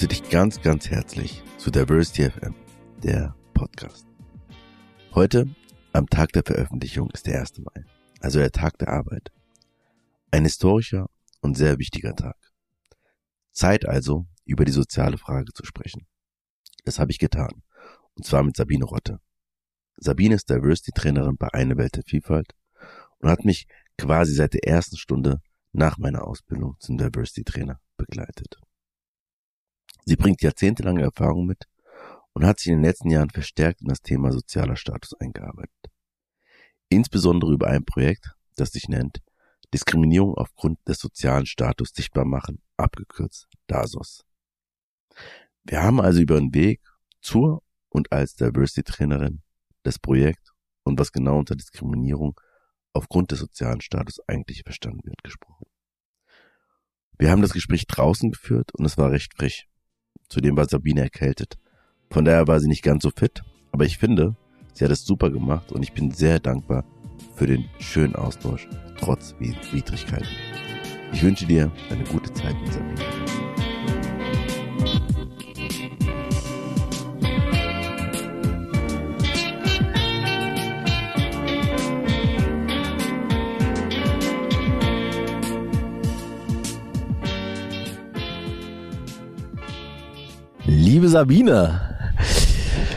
Ich grüße dich ganz, ganz herzlich zu Diversity FM, der Podcast. Heute, am Tag der Veröffentlichung, ist der 1. Mai, also der Tag der Arbeit. Ein historischer und sehr wichtiger Tag. Zeit also, über die soziale Frage zu sprechen. Das habe ich getan. Und zwar mit Sabine Rotte. Sabine ist Diversity-Trainerin bei Eine Welt der Vielfalt und hat mich quasi seit der ersten Stunde nach meiner Ausbildung zum Diversity-Trainer begleitet. Sie bringt jahrzehntelange Erfahrung mit und hat sich in den letzten Jahren verstärkt in das Thema sozialer Status eingearbeitet. Insbesondere über ein Projekt, das sich nennt Diskriminierung aufgrund des sozialen Status sichtbar machen, abgekürzt DASOS. Wir haben also über den Weg zur und als Diversity-Trainerin das Projekt und was genau unter Diskriminierung aufgrund des sozialen Status eigentlich verstanden wird gesprochen. Wir haben das Gespräch draußen geführt und es war recht frisch. Zudem war Sabine erkältet. Von daher war sie nicht ganz so fit, aber ich finde, sie hat es super gemacht und ich bin sehr dankbar für den schönen Austausch, trotz Widrigkeiten. Ich wünsche dir eine gute Zeit mit Sabine. Liebe Sabine,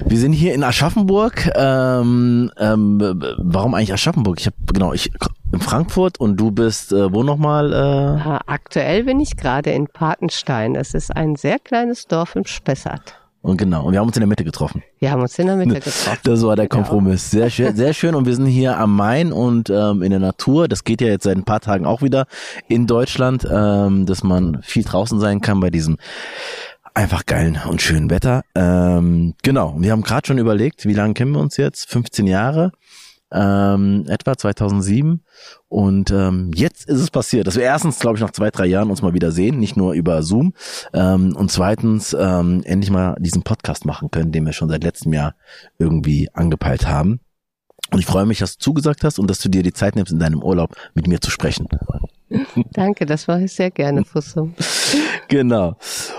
wir sind hier in Aschaffenburg. Ähm, ähm, warum eigentlich Aschaffenburg? Ich habe genau, ich in Frankfurt und du bist äh, wo nochmal? Äh? Aktuell bin ich gerade in Patenstein. Das ist ein sehr kleines Dorf im Spessart. Und genau, und wir haben uns in der Mitte getroffen. Wir haben uns in der Mitte getroffen. Das war der Kompromiss. Sehr schön, sehr schön. Und wir sind hier am Main und ähm, in der Natur. Das geht ja jetzt seit ein paar Tagen auch wieder in Deutschland, ähm, dass man viel draußen sein kann bei diesem einfach geilen und schönen Wetter. Ähm, genau, wir haben gerade schon überlegt, wie lange kennen wir uns jetzt? 15 Jahre, ähm, etwa 2007. Und ähm, jetzt ist es passiert, dass wir erstens, glaube ich, nach zwei, drei Jahren uns mal wieder sehen, nicht nur über Zoom. Ähm, und zweitens ähm, endlich mal diesen Podcast machen können, den wir schon seit letztem Jahr irgendwie angepeilt haben. Und ich freue mich, dass du zugesagt hast und dass du dir die Zeit nimmst, in deinem Urlaub mit mir zu sprechen. Danke, das mache ich sehr gerne, Fusso. genau.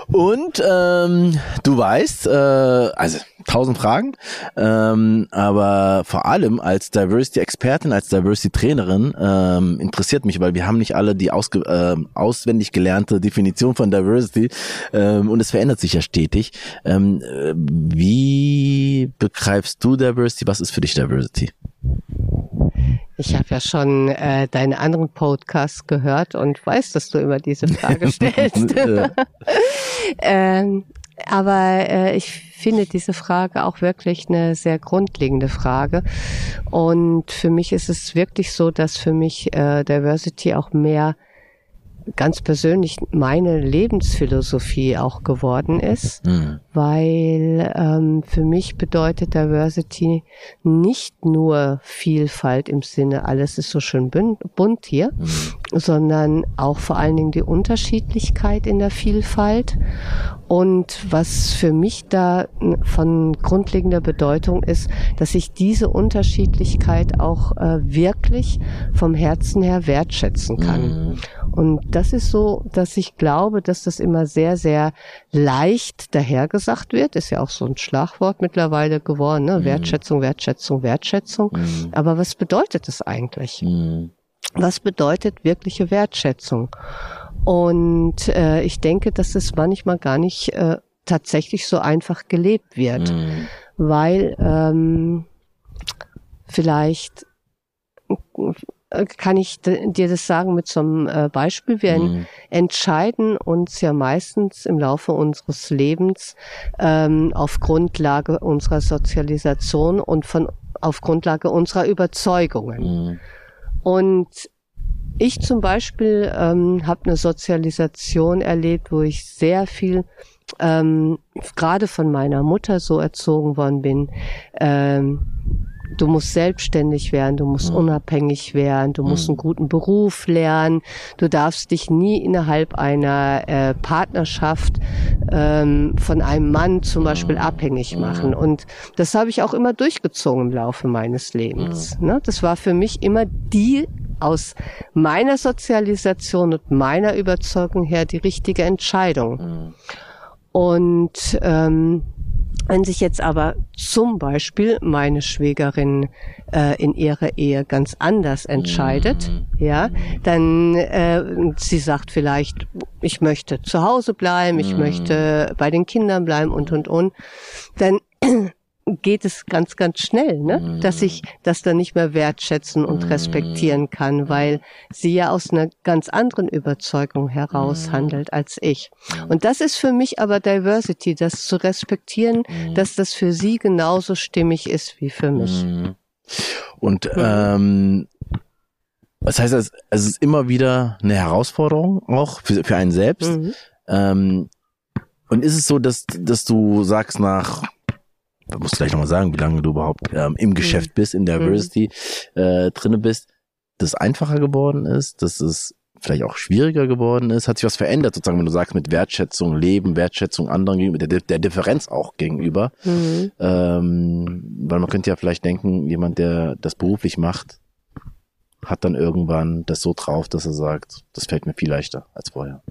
Und ähm, du weißt, äh, also tausend Fragen, ähm, aber vor allem als Diversity-Expertin, als Diversity-Trainerin ähm, interessiert mich, weil wir haben nicht alle die ausge äh, auswendig gelernte Definition von Diversity ähm, und es verändert sich ja stetig. Ähm, äh, wie begreifst du Diversity? Was ist für dich Diversity? Ich habe ja schon äh, deinen anderen Podcast gehört und weiß, dass du immer diese Frage stellst. ähm, aber äh, ich finde diese Frage auch wirklich eine sehr grundlegende Frage. Und für mich ist es wirklich so, dass für mich äh, Diversity auch mehr ganz persönlich meine Lebensphilosophie auch geworden ist, mhm. weil ähm, für mich bedeutet Diversity nicht nur Vielfalt im Sinne, alles ist so schön bunt hier, mhm. sondern auch vor allen Dingen die Unterschiedlichkeit in der Vielfalt. Und was für mich da von grundlegender Bedeutung ist, dass ich diese Unterschiedlichkeit auch äh, wirklich vom Herzen her wertschätzen kann. Mhm. Und das ist so, dass ich glaube, dass das immer sehr, sehr leicht dahergesagt wird. Ist ja auch so ein Schlagwort mittlerweile geworden. Ne? Mhm. Wertschätzung, Wertschätzung, Wertschätzung. Mhm. Aber was bedeutet das eigentlich? Mhm. Was bedeutet wirkliche Wertschätzung? Und äh, ich denke, dass es manchmal gar nicht äh, tatsächlich so einfach gelebt wird, mhm. weil ähm, vielleicht kann ich dir das sagen mit so einem äh, Beispiel. Wir mhm. entscheiden uns ja meistens im Laufe unseres Lebens ähm, auf Grundlage unserer Sozialisation und von auf Grundlage unserer Überzeugungen. Mhm. Und ich zum Beispiel ähm, habe eine Sozialisation erlebt, wo ich sehr viel ähm, gerade von meiner Mutter so erzogen worden bin. Ähm, Du musst selbstständig werden, du musst mhm. unabhängig werden, du musst mhm. einen guten Beruf lernen, du darfst dich nie innerhalb einer äh, Partnerschaft ähm, von einem Mann zum mhm. Beispiel abhängig mhm. machen. Und das habe ich auch immer durchgezogen im Laufe meines Lebens. Mhm. Ne? Das war für mich immer die aus meiner Sozialisation und meiner Überzeugung her die richtige Entscheidung. Mhm. Und ähm, wenn sich jetzt aber zum Beispiel meine Schwägerin äh, in ihrer Ehe ganz anders entscheidet, mhm. ja, dann äh, sie sagt vielleicht, ich möchte zu Hause bleiben, ich mhm. möchte bei den Kindern bleiben und und und, dann geht es ganz, ganz schnell, ne? Mhm. dass ich das dann nicht mehr wertschätzen und mhm. respektieren kann, weil sie ja aus einer ganz anderen Überzeugung heraus mhm. handelt als ich. Und das ist für mich aber Diversity, das zu respektieren, dass das für sie genauso stimmig ist wie für mich. Und ähm, das heißt, es, ist immer wieder eine Herausforderung auch für, für einen selbst. Mhm. Ähm, und ist es so, dass, dass du sagst nach da musst du gleich nochmal sagen, wie lange du überhaupt ähm, im Geschäft bist, in der Diversity äh, drinne bist, dass es einfacher geworden ist, dass es vielleicht auch schwieriger geworden ist? Hat sich was verändert, sozusagen, wenn du sagst, mit Wertschätzung, Leben, Wertschätzung anderen gegenüber, der, der Differenz auch gegenüber? Mhm. Ähm, weil man könnte ja vielleicht denken, jemand, der das beruflich macht, hat dann irgendwann das so drauf, dass er sagt, das fällt mir viel leichter als vorher.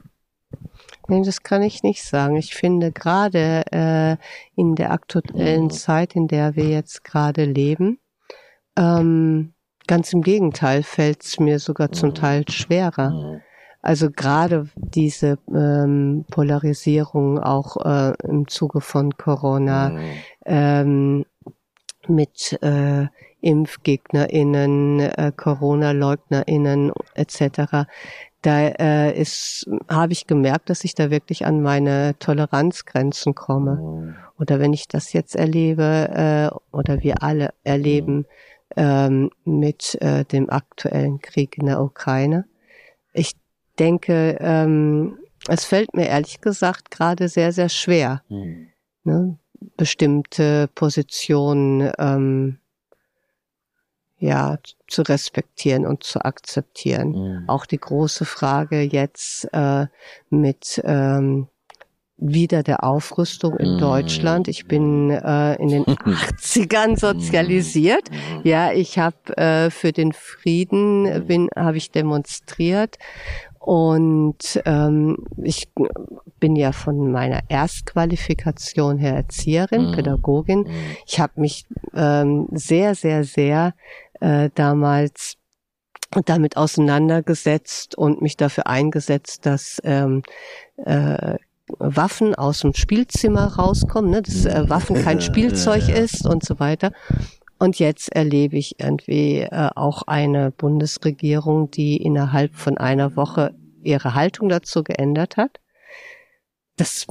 Nee, das kann ich nicht sagen. Ich finde gerade äh, in der aktuellen Zeit, in der wir jetzt gerade leben, ähm, ganz im Gegenteil fällt es mir sogar zum Teil schwerer. Also gerade diese ähm, Polarisierung auch äh, im Zuge von Corona ähm, mit äh, ImpfgegnerInnen, äh, Corona-LeugnerInnen etc da äh, ist, habe ich gemerkt, dass ich da wirklich an meine Toleranzgrenzen komme. Mhm. Oder wenn ich das jetzt erlebe äh, oder wir alle erleben ähm, mit äh, dem aktuellen Krieg in der Ukraine. Ich denke, ähm, es fällt mir ehrlich gesagt gerade sehr, sehr schwer, mhm. ne, bestimmte Positionen ähm, ja zu respektieren und zu akzeptieren. Mhm. Auch die große Frage jetzt äh, mit ähm, wieder der Aufrüstung in mhm. Deutschland. Ich bin äh, in den 80ern sozialisiert. Mhm. Ja, ich habe äh, für den Frieden mhm. bin habe ich demonstriert und ähm, ich bin ja von meiner Erstqualifikation her Erzieherin, mhm. Pädagogin. Mhm. Ich habe mich ähm, sehr, sehr, sehr äh, damals damit auseinandergesetzt und mich dafür eingesetzt, dass ähm, äh, Waffen aus dem Spielzimmer rauskommen, ne? dass äh, Waffen kein Spielzeug ist und so weiter. Und jetzt erlebe ich irgendwie äh, auch eine Bundesregierung, die innerhalb von einer Woche ihre Haltung dazu geändert hat. Das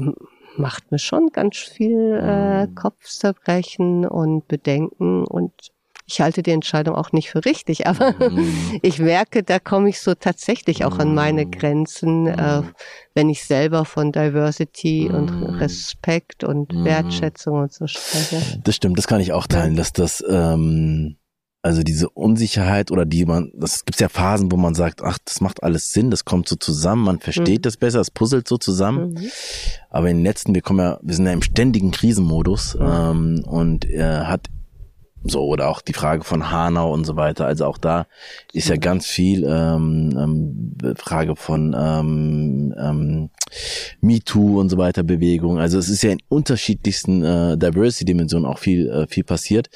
macht mir schon ganz viel äh, mhm. Kopfzerbrechen und Bedenken und ich halte die Entscheidung auch nicht für richtig, aber mm. ich merke, da komme ich so tatsächlich auch an meine mhm. Grenzen, äh, mhm. wenn ich selber von Diversity mm. und Respekt und mm. Wertschätzung und so spreche. Das stimmt, das kann ich auch teilen, dass das ähm, also diese Unsicherheit oder die man, das gibt's ja Phasen, wo man sagt, ach, das macht alles Sinn, das kommt so zusammen, man versteht mhm. das besser, es puzzelt so zusammen. Mhm. Aber in den letzten, wir kommen ja, wir sind ja im ständigen Krisenmodus mhm. ähm, und er hat so, oder auch die Frage von Hanau und so weiter. Also auch da ist ja ganz viel ähm, ähm, Frage von ähm, ähm, MeToo und so weiter Bewegung. Also es ist ja in unterschiedlichsten äh, Diversity-Dimensionen auch viel, äh, viel passiert.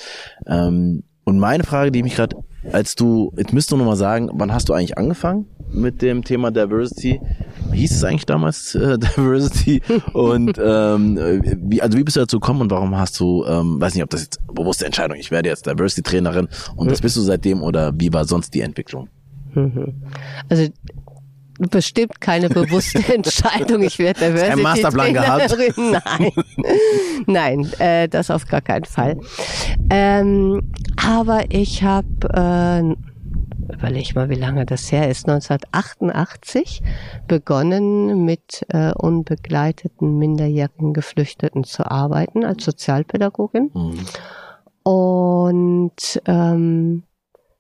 Ähm, und meine Frage, die mich gerade, als du, jetzt müsst du noch mal sagen, wann hast du eigentlich angefangen mit dem Thema Diversity? hieß es eigentlich damals äh, Diversity? Und ähm, wie, also wie bist du dazu gekommen und warum hast du, ähm, weiß nicht, ob das jetzt bewusste Entscheidung, ich werde jetzt Diversity-Trainerin und das bist du seitdem oder wie war sonst die Entwicklung? Mhm. Also bestimmt keine bewusste Entscheidung. Ich werde Diversity Ein Masterplan gehabt? Nein, nein, äh, das auf gar keinen Fall. Ähm, aber ich habe äh, überleg mal, wie lange das her ist, 1988 begonnen mit äh, unbegleiteten minderjährigen Geflüchteten zu arbeiten als Sozialpädagogin. Mhm. Und ähm,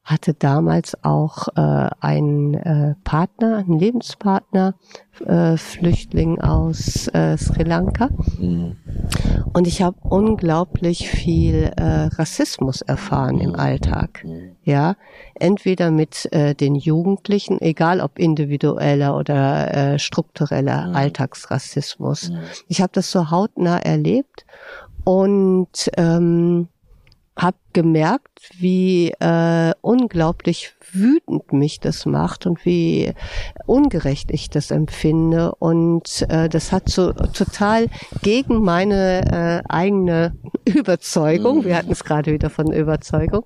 hatte damals auch äh, einen äh, Partner, einen Lebenspartner, äh, Flüchtling aus äh, Sri Lanka. Mhm. Und ich habe unglaublich viel äh, Rassismus erfahren im Alltag. Ja, entweder mit äh, den Jugendlichen, egal ob individueller oder äh, struktureller Alltagsrassismus. Ich habe das so hautnah erlebt und ähm, habe gemerkt, wie äh, unglaublich wütend mich das macht und wie ungerecht ich das empfinde. Und äh, das hat so total gegen meine äh, eigene Überzeugung, wir hatten es gerade wieder von Überzeugung,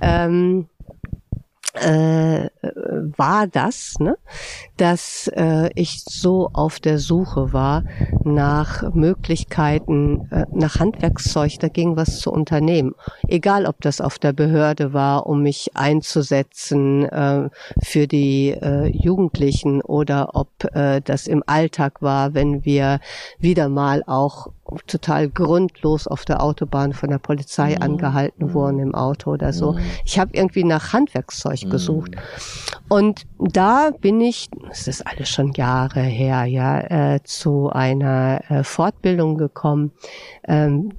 ähm, äh, war das, ne, dass äh, ich so auf der Suche war nach Möglichkeiten, äh, nach Handwerkszeug dagegen was zu unternehmen. Egal, ob das auf der Behörde war, um mich einzusetzen äh, für die äh, Jugendlichen oder ob äh, das im Alltag war, wenn wir wieder mal auch total grundlos auf der Autobahn von der Polizei mhm. angehalten mhm. wurden im Auto oder so. Mhm. Ich habe irgendwie nach Handwerkszeug mhm. gesucht. Und da bin ich, es ist alles schon Jahre her, ja, äh, zu einer äh, Fortbildung gekommen. Ähm,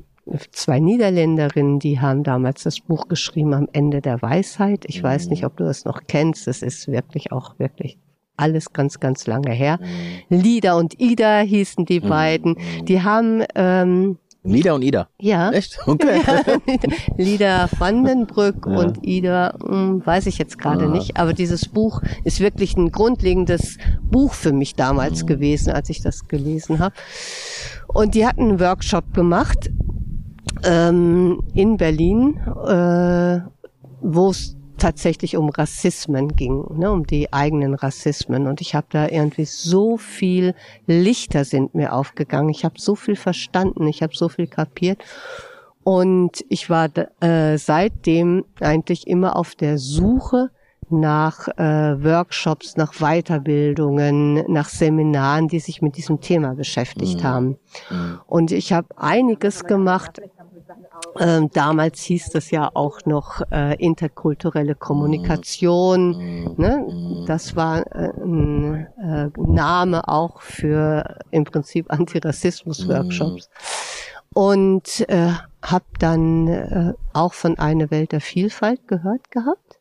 zwei Niederländerinnen, die haben damals das Buch geschrieben am Ende der Weisheit. Ich weiß nicht, ob du das noch kennst. Es ist wirklich auch wirklich alles ganz, ganz lange her. Mhm. Lida und Ida hießen die mhm. beiden. Die haben ähm, Lida und Ida. Ja. Echt? Okay. Lida Vandenbrück ja. und Ida, hm, weiß ich jetzt gerade ja. nicht. Aber dieses Buch ist wirklich ein grundlegendes Buch für mich damals mhm. gewesen, als ich das gelesen habe. Und die hatten einen Workshop gemacht ähm, in Berlin, äh, wo es tatsächlich um Rassismen ging, ne, um die eigenen Rassismen. Und ich habe da irgendwie so viel Lichter sind mir aufgegangen. Ich habe so viel verstanden, ich habe so viel kapiert. Und ich war äh, seitdem eigentlich immer auf der Suche nach äh, Workshops, nach Weiterbildungen, nach Seminaren, die sich mit diesem Thema beschäftigt mhm. haben. Mhm. Und ich habe einiges gemacht ähm, damals hieß das ja auch noch äh, interkulturelle Kommunikation. Ne? Das war äh, ein äh, Name auch für im Prinzip Antirassismus-Workshops. Und äh, habe dann äh, auch von Eine Welt der Vielfalt gehört gehabt.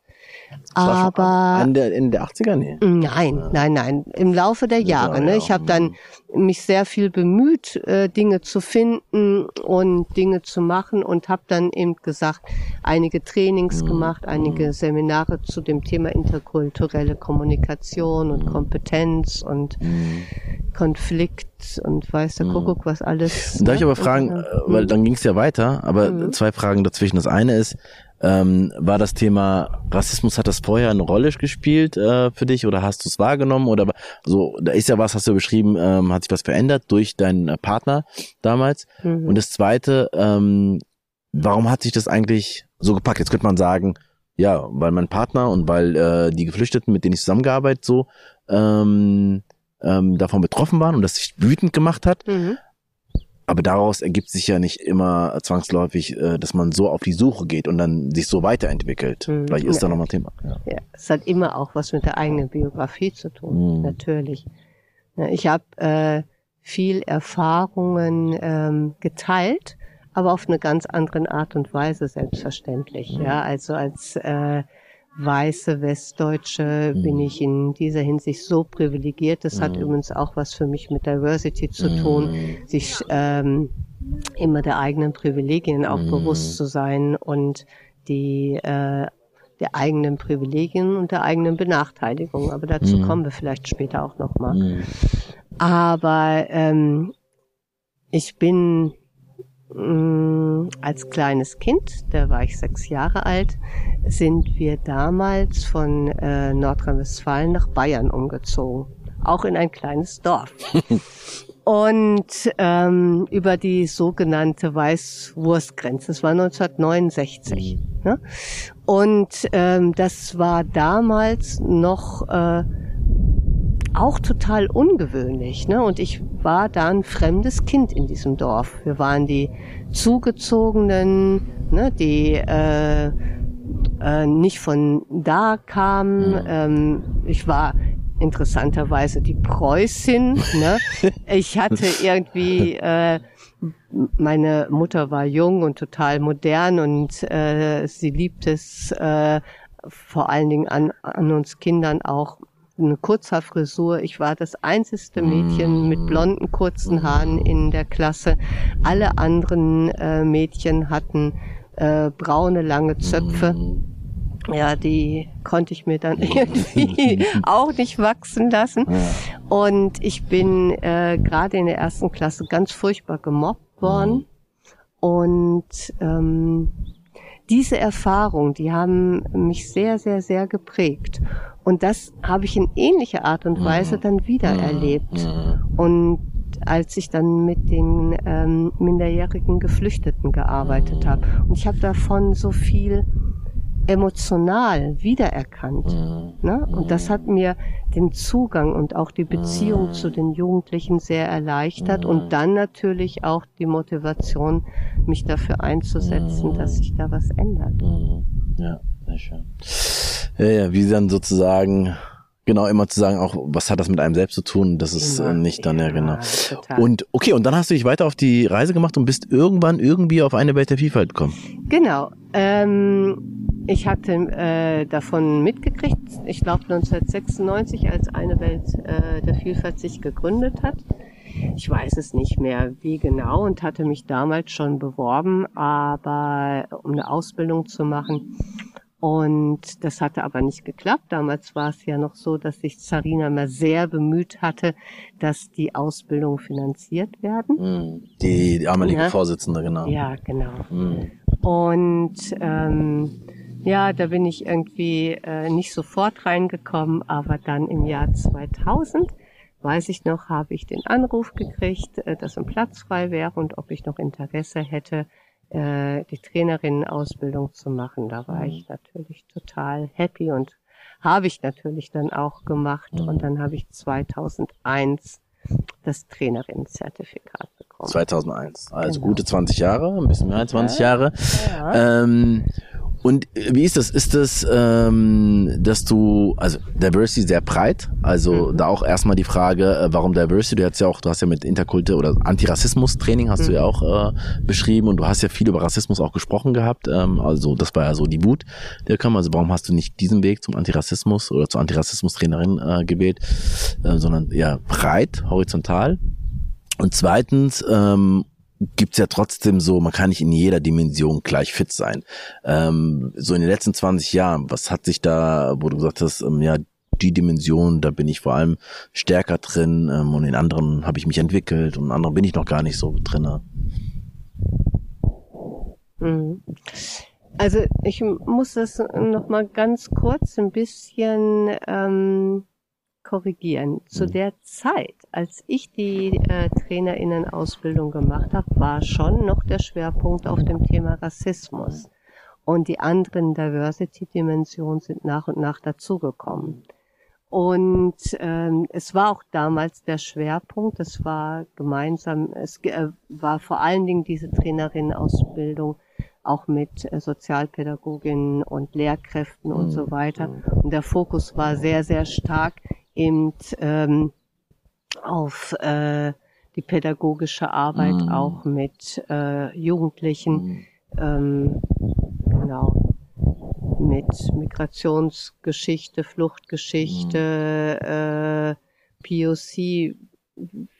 Aber in der, in der 80er? Nee. Nein, nein, nein. Im Laufe der Jahre. Ne? Ich habe dann mich sehr viel bemüht, äh, Dinge zu finden und Dinge zu machen und habe dann eben gesagt, einige Trainings mhm. gemacht, einige mhm. Seminare zu dem Thema interkulturelle Kommunikation und mhm. Kompetenz und mhm. Konflikt und weiß der mhm. Kuckuck was alles. Darf ich ne? aber fragen, weil dann ging es ja weiter, aber zwei Fragen dazwischen. Das eine ist, ähm, war das Thema Rassismus, hat das vorher eine Rolle gespielt äh, für dich oder hast du es wahrgenommen? Oder so, da ist ja was, hast du beschrieben, ähm, hat sich was verändert durch deinen äh, Partner damals. Mhm. Und das zweite, ähm, warum hat sich das eigentlich so gepackt? Jetzt könnte man sagen, ja, weil mein Partner und weil äh, die Geflüchteten, mit denen ich zusammengearbeitet, so ähm, ähm, davon betroffen waren und das sich wütend gemacht hat. Mhm. Aber daraus ergibt sich ja nicht immer zwangsläufig, äh, dass man so auf die Suche geht und dann sich so weiterentwickelt. Mhm. Vielleicht ist ja. da nochmal Thema. Ja. ja, es hat immer auch was mit der eigenen Biografie zu tun, mhm. natürlich. Ich habe äh, viel Erfahrungen ähm, geteilt, aber auf eine ganz andere Art und Weise selbstverständlich. Mhm. Ja, also als äh, weiße Westdeutsche mhm. bin ich in dieser Hinsicht so privilegiert. Das mhm. hat übrigens auch was für mich mit Diversity zu tun, mhm. sich ähm, immer der eigenen Privilegien auch mhm. bewusst zu sein und die äh, der eigenen Privilegien und der eigenen Benachteiligung. Aber dazu mhm. kommen wir vielleicht später auch nochmal. Mhm. Aber ähm, ich bin als kleines Kind, da war ich sechs Jahre alt, sind wir damals von äh, Nordrhein-Westfalen nach Bayern umgezogen. Auch in ein kleines Dorf. Und ähm, über die sogenannte Weißwurstgrenze. Das war 1969. Mhm. Ne? Und ähm, das war damals noch äh, auch total ungewöhnlich. Ne? Und ich war da ein fremdes Kind in diesem Dorf. Wir waren die Zugezogenen, ne, die äh, äh, nicht von da kam. Ähm, ich war interessanterweise die Preußin. Ne? Ich hatte irgendwie, äh, meine Mutter war jung und total modern und äh, sie liebt es äh, vor allen Dingen an, an uns Kindern auch eine Kurzhaarfrisur. Ich war das einzigste Mädchen mit blonden kurzen Haaren in der Klasse. Alle anderen äh, Mädchen hatten äh, braune lange Zöpfe ja, die konnte ich mir dann irgendwie auch nicht wachsen lassen. Und ich bin äh, gerade in der ersten Klasse ganz furchtbar gemobbt worden. Mhm. Und ähm, diese Erfahrung, die haben mich sehr, sehr, sehr geprägt. Und das habe ich in ähnlicher Art und Weise mhm. dann wieder mhm. erlebt. Und als ich dann mit den ähm, minderjährigen Geflüchteten gearbeitet habe. Und ich habe davon so viel emotional wiedererkannt. Mhm. Ne? Und das hat mir den Zugang und auch die Beziehung mhm. zu den Jugendlichen sehr erleichtert mhm. und dann natürlich auch die Motivation, mich dafür einzusetzen, dass sich da was ändert. Ja, sehr schön. Ja, ja, wie dann sozusagen Genau, immer zu sagen, auch was hat das mit einem selbst zu tun, das ist ja, nicht dann, ja, ja genau. Total. Und okay, und dann hast du dich weiter auf die Reise gemacht und bist irgendwann irgendwie auf eine Welt der Vielfalt gekommen. Genau. Ähm, ich hatte äh, davon mitgekriegt, ich glaube 1996, als eine Welt äh, der Vielfalt sich gegründet hat. Ich weiß es nicht mehr, wie genau und hatte mich damals schon beworben, aber um eine Ausbildung zu machen. Und das hatte aber nicht geklappt. Damals war es ja noch so, dass sich Zarina mal sehr bemüht hatte, dass die Ausbildung finanziert werden. Hm. Die, die damalige ja. Vorsitzende, genau. Ja, genau. Mhm. Und ähm, ja, da bin ich irgendwie äh, nicht sofort reingekommen, aber dann im Jahr 2000, weiß ich noch, habe ich den Anruf gekriegt, äh, dass ein Platz frei wäre und ob ich noch Interesse hätte, äh, die Trainerinnenausbildung zu machen. Da war ich mhm. natürlich total happy und habe ich natürlich dann auch gemacht. Und mhm. dann habe ich 2001 das Trainerinnenzertifikat bekommen. 2001, also genau. gute 20 Jahre, ein bisschen mehr als 20 Jahre. Ja. Ähm, und wie ist das? Ist das, ähm, dass du, also Diversity sehr breit, also mhm. da auch erstmal die Frage, äh, warum Diversity? Du hast ja auch, du hast ja mit Interkulte oder Antirassismus-Training hast mhm. du ja mhm. auch äh, beschrieben und du hast ja viel über Rassismus auch gesprochen gehabt. Ähm, also das war ja so die Wut, der kam. Also warum hast du nicht diesen Weg zum Antirassismus oder zur Antirassismus-Trainerin äh, gewählt, äh, sondern ja breit, horizontal? Und zweitens, ähm, gibt's ja trotzdem so, man kann nicht in jeder Dimension gleich fit sein. Ähm, so in den letzten 20 Jahren, was hat sich da, wo du gesagt hast, ähm, ja, die Dimension, da bin ich vor allem stärker drin ähm, und in anderen habe ich mich entwickelt und in anderen bin ich noch gar nicht so drin. Mhm. Also ich muss das noch mal ganz kurz ein bisschen ähm, korrigieren. Zu mhm. der Zeit, als ich die äh, Trainerinnenausbildung gemacht habe, war schon noch der Schwerpunkt auf dem Thema Rassismus. Und die anderen Diversity-Dimensionen sind nach und nach dazugekommen. Und ähm, es war auch damals der Schwerpunkt, es war gemeinsam, es äh, war vor allen Dingen diese Trainerinnenausbildung auch mit äh, Sozialpädagoginnen und Lehrkräften und so mhm. weiter. Und der Fokus war sehr, sehr stark eben ähm, auf äh, die pädagogische Arbeit mm. auch mit äh, Jugendlichen, mm. ähm, genau, mit Migrationsgeschichte, Fluchtgeschichte, mm. äh, POC,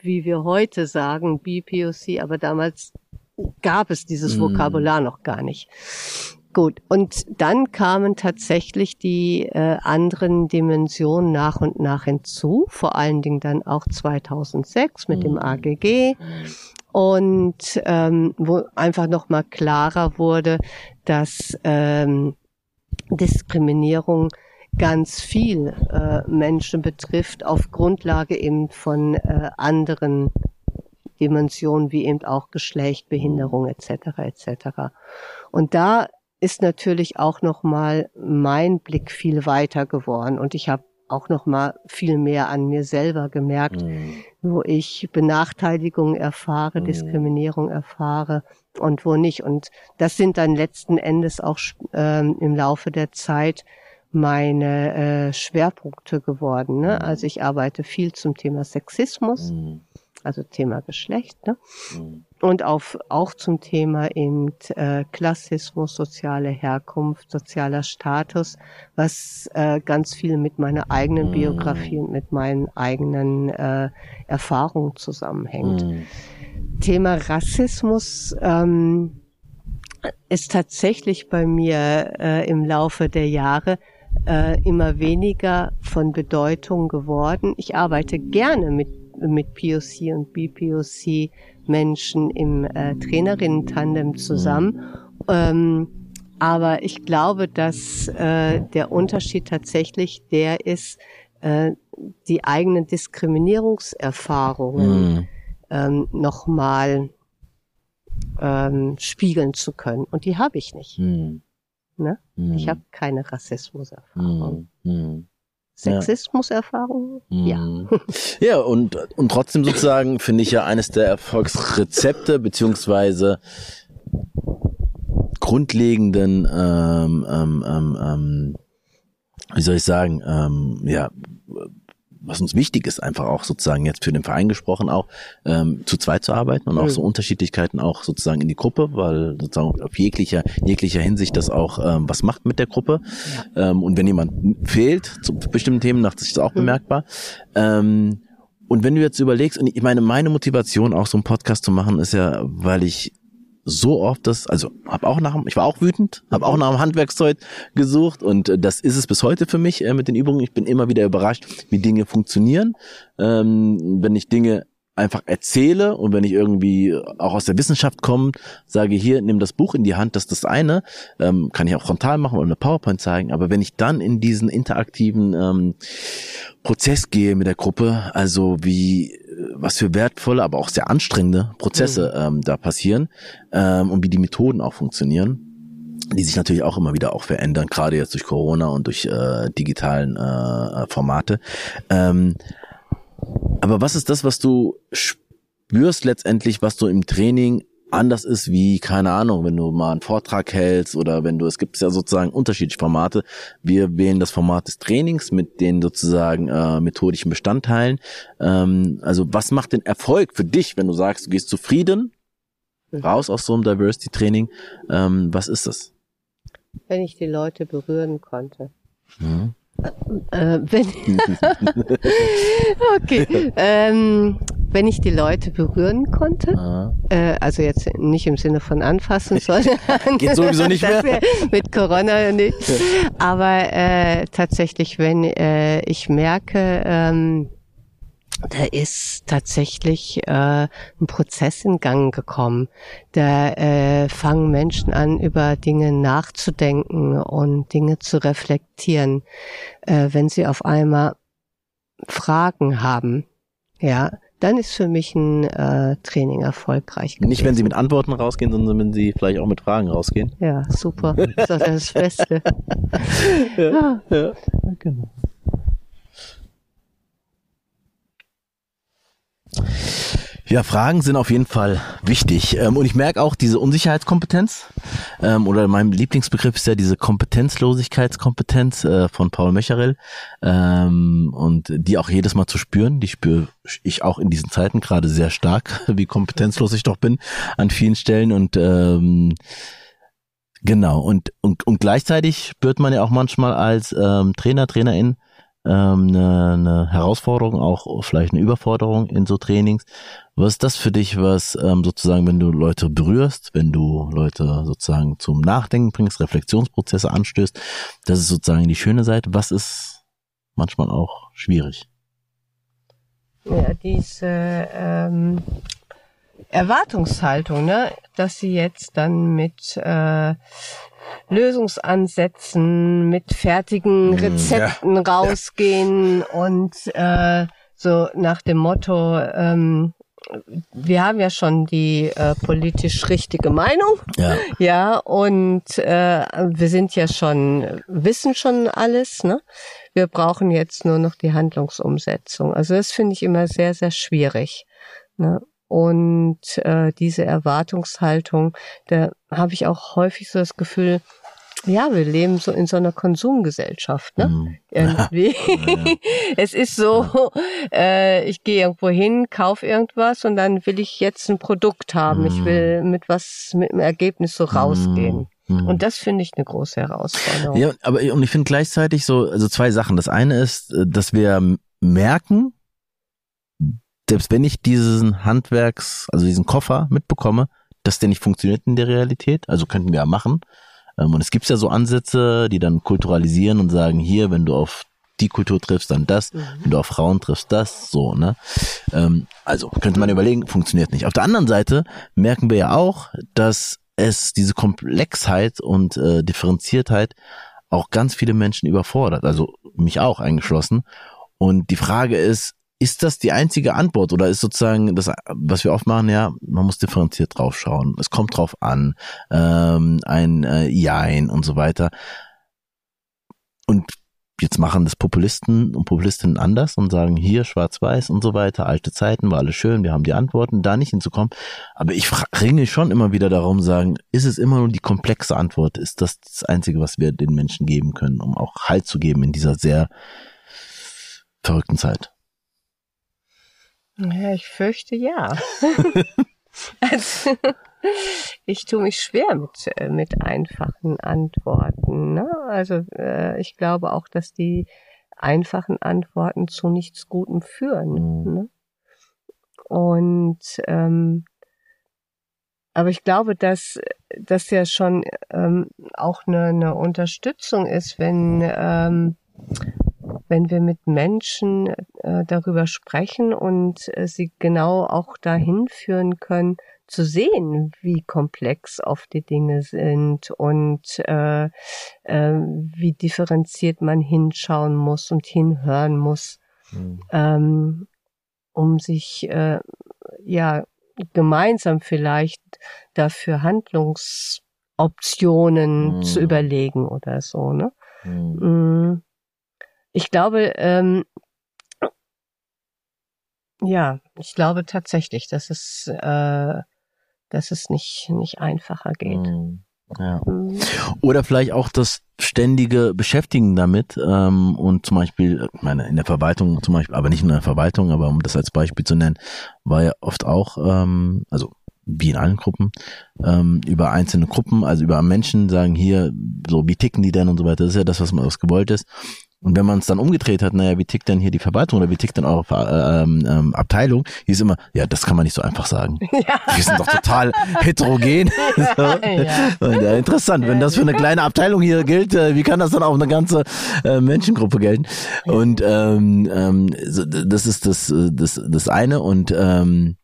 wie wir heute sagen, BPOC, aber damals gab es dieses mm. Vokabular noch gar nicht. Gut, und dann kamen tatsächlich die äh, anderen Dimensionen nach und nach hinzu, vor allen Dingen dann auch 2006 mit mhm. dem AGG und ähm, wo einfach nochmal klarer wurde, dass ähm, Diskriminierung ganz viel äh, Menschen betrifft auf Grundlage eben von äh, anderen Dimensionen wie eben auch Geschlecht, Behinderung etc. etc. Und da ist natürlich auch noch mal mein Blick viel weiter geworden und ich habe auch noch mal viel mehr an mir selber gemerkt, mhm. wo ich Benachteiligung erfahre, mhm. Diskriminierung erfahre und wo nicht. Und das sind dann letzten Endes auch ähm, im Laufe der Zeit meine äh, Schwerpunkte geworden. Ne? Mhm. Also ich arbeite viel zum Thema Sexismus. Mhm also Thema Geschlecht, ne? Mhm. und auf, auch zum Thema eben äh, Klassismus, soziale Herkunft, sozialer Status, was äh, ganz viel mit meiner eigenen mhm. Biografie und mit meinen eigenen äh, Erfahrungen zusammenhängt. Mhm. Thema Rassismus ähm, ist tatsächlich bei mir äh, im Laufe der Jahre äh, immer weniger von Bedeutung geworden. Ich arbeite gerne mit mit POC und BPOC Menschen im äh, Trainerinnen-Tandem zusammen. Ähm, aber ich glaube, dass äh, der Unterschied tatsächlich der ist, äh, die eigenen Diskriminierungserfahrungen mhm. ähm, nochmal ähm, spiegeln zu können. Und die habe ich nicht. Mhm. Ne? Mhm. Ich habe keine Rassismuserfahrung. Mhm. Sexismuserfahrung? Ja. Mhm. Ja, und, und trotzdem sozusagen finde ich ja eines der Erfolgsrezepte beziehungsweise grundlegenden, ähm, ähm, ähm, ähm wie soll ich sagen, ähm, ja, was uns wichtig ist, einfach auch sozusagen jetzt für den Verein gesprochen, auch ähm, zu zweit zu arbeiten und auch mhm. so Unterschiedlichkeiten auch sozusagen in die Gruppe, weil sozusagen auf jeglicher, jeglicher Hinsicht das auch ähm, was macht mit der Gruppe. Ja. Ähm, und wenn jemand fehlt zu bestimmten Themen, macht sich das auch mhm. bemerkbar. Ähm, und wenn du jetzt überlegst, und ich meine, meine Motivation auch so einen Podcast zu machen, ist ja, weil ich so oft das, also habe auch nach, ich war auch wütend, habe auch nach dem Handwerkszeug gesucht und äh, das ist es bis heute für mich äh, mit den Übungen. Ich bin immer wieder überrascht, wie Dinge funktionieren. Ähm, wenn ich Dinge einfach erzähle und wenn ich irgendwie auch aus der Wissenschaft komme, sage hier, nimm das Buch in die Hand, das ist das eine, ähm, kann ich auch frontal machen oder eine PowerPoint zeigen, aber wenn ich dann in diesen interaktiven ähm, Prozess gehe mit der Gruppe, also wie was für wertvolle, aber auch sehr anstrengende Prozesse mhm. ähm, da passieren ähm, und wie die Methoden auch funktionieren die sich natürlich auch immer wieder auch verändern, gerade jetzt durch Corona und durch äh, digitalen äh, Formate. Ähm, aber was ist das, was du spürst letztendlich, was du im Training anders ist wie, keine Ahnung, wenn du mal einen Vortrag hältst oder wenn du, es gibt ja sozusagen unterschiedliche Formate. Wir wählen das Format des Trainings mit den sozusagen äh, methodischen Bestandteilen. Ähm, also was macht den Erfolg für dich, wenn du sagst, du gehst zufrieden raus aus so einem Diversity-Training? Ähm, was ist das? Wenn ich die Leute berühren konnte. Mhm. Äh, wenn okay. Ähm, wenn ich die Leute berühren konnte, äh, also jetzt nicht im Sinne von anfassen, sondern geht sowieso nicht mehr mit Corona nicht, aber äh, tatsächlich, wenn äh, ich merke, ähm, da ist tatsächlich äh, ein Prozess in Gang gekommen. Da äh, fangen Menschen an, über Dinge nachzudenken und Dinge zu reflektieren, äh, wenn sie auf einmal Fragen haben. Ja, dann ist für mich ein äh, Training erfolgreich. Gewesen. Nicht, wenn Sie mit Antworten rausgehen, sondern wenn Sie vielleicht auch mit Fragen rausgehen. Ja, super. Das ist das Beste. ja, ja. ja, genau. Ja, Fragen sind auf jeden Fall wichtig. Ähm, und ich merke auch diese Unsicherheitskompetenz, ähm, oder mein Lieblingsbegriff ist ja diese Kompetenzlosigkeitskompetenz äh, von Paul Mecherel, ähm, und die auch jedes Mal zu spüren, die spüre ich auch in diesen Zeiten gerade sehr stark, wie kompetenzlos ich doch bin an vielen Stellen. Und ähm, genau. Und, und und gleichzeitig spürt man ja auch manchmal als Trainer Trainerin ähm, eine, eine Herausforderung, auch vielleicht eine Überforderung in so Trainings. Was ist das für dich, was ähm, sozusagen, wenn du Leute berührst, wenn du Leute sozusagen zum Nachdenken bringst, Reflexionsprozesse anstößt, das ist sozusagen die schöne Seite. Was ist manchmal auch schwierig? Ja, diese ähm, Erwartungshaltung, ne, dass sie jetzt dann mit äh, Lösungsansätzen, mit fertigen hm, Rezepten ja. rausgehen ja. und äh, so nach dem Motto, ähm, wir haben ja schon die äh, politisch richtige Meinung. Ja. Ja, und äh, wir sind ja schon, wissen schon alles, ne? Wir brauchen jetzt nur noch die Handlungsumsetzung. Also das finde ich immer sehr, sehr schwierig. Ne? Und äh, diese Erwartungshaltung, da habe ich auch häufig so das Gefühl, ja, wir leben so in so einer Konsumgesellschaft, ne? Mhm. Irgendwie. Ja. es ist so, äh, ich gehe irgendwo hin, kaufe irgendwas und dann will ich jetzt ein Produkt haben. Ich Mhm. will mit was, mit einem Ergebnis so rausgehen. Mhm. Und das finde ich eine große Herausforderung. Ja, aber und ich finde gleichzeitig so, also zwei Sachen. Das eine ist, äh, dass wir merken, selbst wenn ich diesen Handwerks, also diesen Koffer mitbekomme, dass der nicht funktioniert in der Realität, also könnten wir ja machen. Ähm, Und es gibt ja so Ansätze, die dann kulturalisieren und sagen, hier, wenn du auf die Kultur triffst, dann das, Mhm. wenn du auf Frauen triffst, das, so, ne? Ähm, also könnte man überlegen, funktioniert nicht. Auf der anderen Seite merken wir ja auch, dass es diese Komplexheit und äh, Differenziertheit auch ganz viele Menschen überfordert, also mich auch eingeschlossen. Und die Frage ist, ist das die einzige Antwort oder ist sozusagen das, was wir oft machen, ja, man muss differenziert draufschauen. Es kommt drauf an, ähm, ein äh, Jein und so weiter. Und jetzt machen das Populisten und Populistinnen anders und sagen hier schwarz-weiß und so weiter, alte Zeiten, war alles schön, wir haben die Antworten, da nicht hinzukommen. Aber ich ringe schon immer wieder darum, sagen, ist es immer nur die komplexe Antwort? Ist das das Einzige, was wir den Menschen geben können, um auch Halt zu geben in dieser sehr verrückten Zeit? Ja, ich fürchte ja. also, ich tue mich schwer mit, äh, mit einfachen Antworten. Ne? Also äh, ich glaube auch, dass die einfachen Antworten zu nichts Gutem führen. Mhm. Ne? Und ähm, aber ich glaube, dass das ja schon ähm, auch eine, eine Unterstützung ist, wenn ähm, wenn wir mit Menschen äh, darüber sprechen und äh, sie genau auch dahin führen können, zu sehen, wie komplex oft die Dinge sind und äh, äh, wie differenziert man hinschauen muss und hinhören muss, ähm, um sich äh, ja gemeinsam vielleicht dafür Handlungsoptionen Mhm. zu überlegen oder so, ne? Mhm. Ich glaube, ähm, ja, ich glaube tatsächlich, dass es, äh, dass es nicht, nicht einfacher geht. Mhm. Ja. Oder vielleicht auch das ständige Beschäftigen damit ähm, und zum Beispiel, ich meine, in der Verwaltung zum Beispiel, aber nicht nur in der Verwaltung, aber um das als Beispiel zu nennen, war ja oft auch, ähm, also wie in allen Gruppen, ähm, über einzelne Gruppen, also über Menschen sagen hier, so wie ticken die denn und so weiter, das ist ja das, was man was gewollt ist. Und wenn man es dann umgedreht hat, naja, wie tickt denn hier die Verwaltung oder wie tickt denn eure äh, ähm, ähm, Abteilung, hieß immer, ja, das kann man nicht so einfach sagen. Wir sind doch total heterogen. so. ja. Und, ja, interessant, wenn das für eine kleine Abteilung hier gilt, äh, wie kann das dann auch eine ganze äh, Menschengruppe gelten? Und ähm, ähm, so, das ist das, äh, das, das eine und ähm,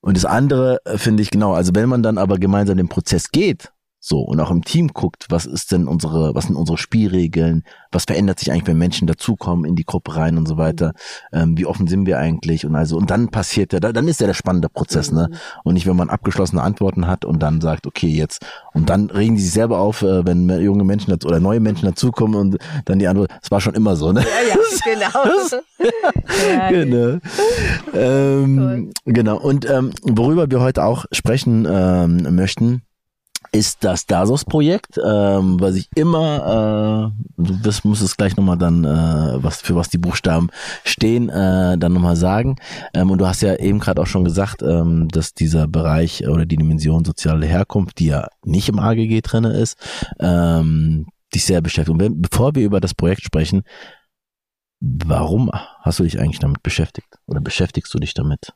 und das andere äh, finde ich genau, also wenn man dann aber gemeinsam den Prozess geht, so und auch im Team guckt, was ist denn unsere, was sind unsere Spielregeln, was verändert sich eigentlich, wenn Menschen dazukommen in die Gruppe rein und so weiter, ähm, wie offen sind wir eigentlich und also und dann passiert ja, dann ist ja der spannende Prozess, ne? Und nicht, wenn man abgeschlossene Antworten hat und dann sagt, okay, jetzt und dann regen die sich selber auf, äh, wenn junge Menschen dazu, oder neue Menschen dazukommen und dann die Antwort, es war schon immer so, ne? Ja, ja, genau. Genau. Ähm, genau. Und ähm, worüber wir heute auch sprechen ähm, möchten, ist das Dasos-Projekt, ähm, was ich immer, äh, du wirst, musst es gleich nochmal dann, äh, was für was die Buchstaben stehen, äh, dann nochmal sagen. Ähm, und du hast ja eben gerade auch schon gesagt, ähm, dass dieser Bereich oder die Dimension soziale Herkunft, die ja nicht im AGG drinne ist, ähm, dich sehr beschäftigt. Und wenn, bevor wir über das Projekt sprechen, warum hast du dich eigentlich damit beschäftigt? Oder beschäftigst du dich damit?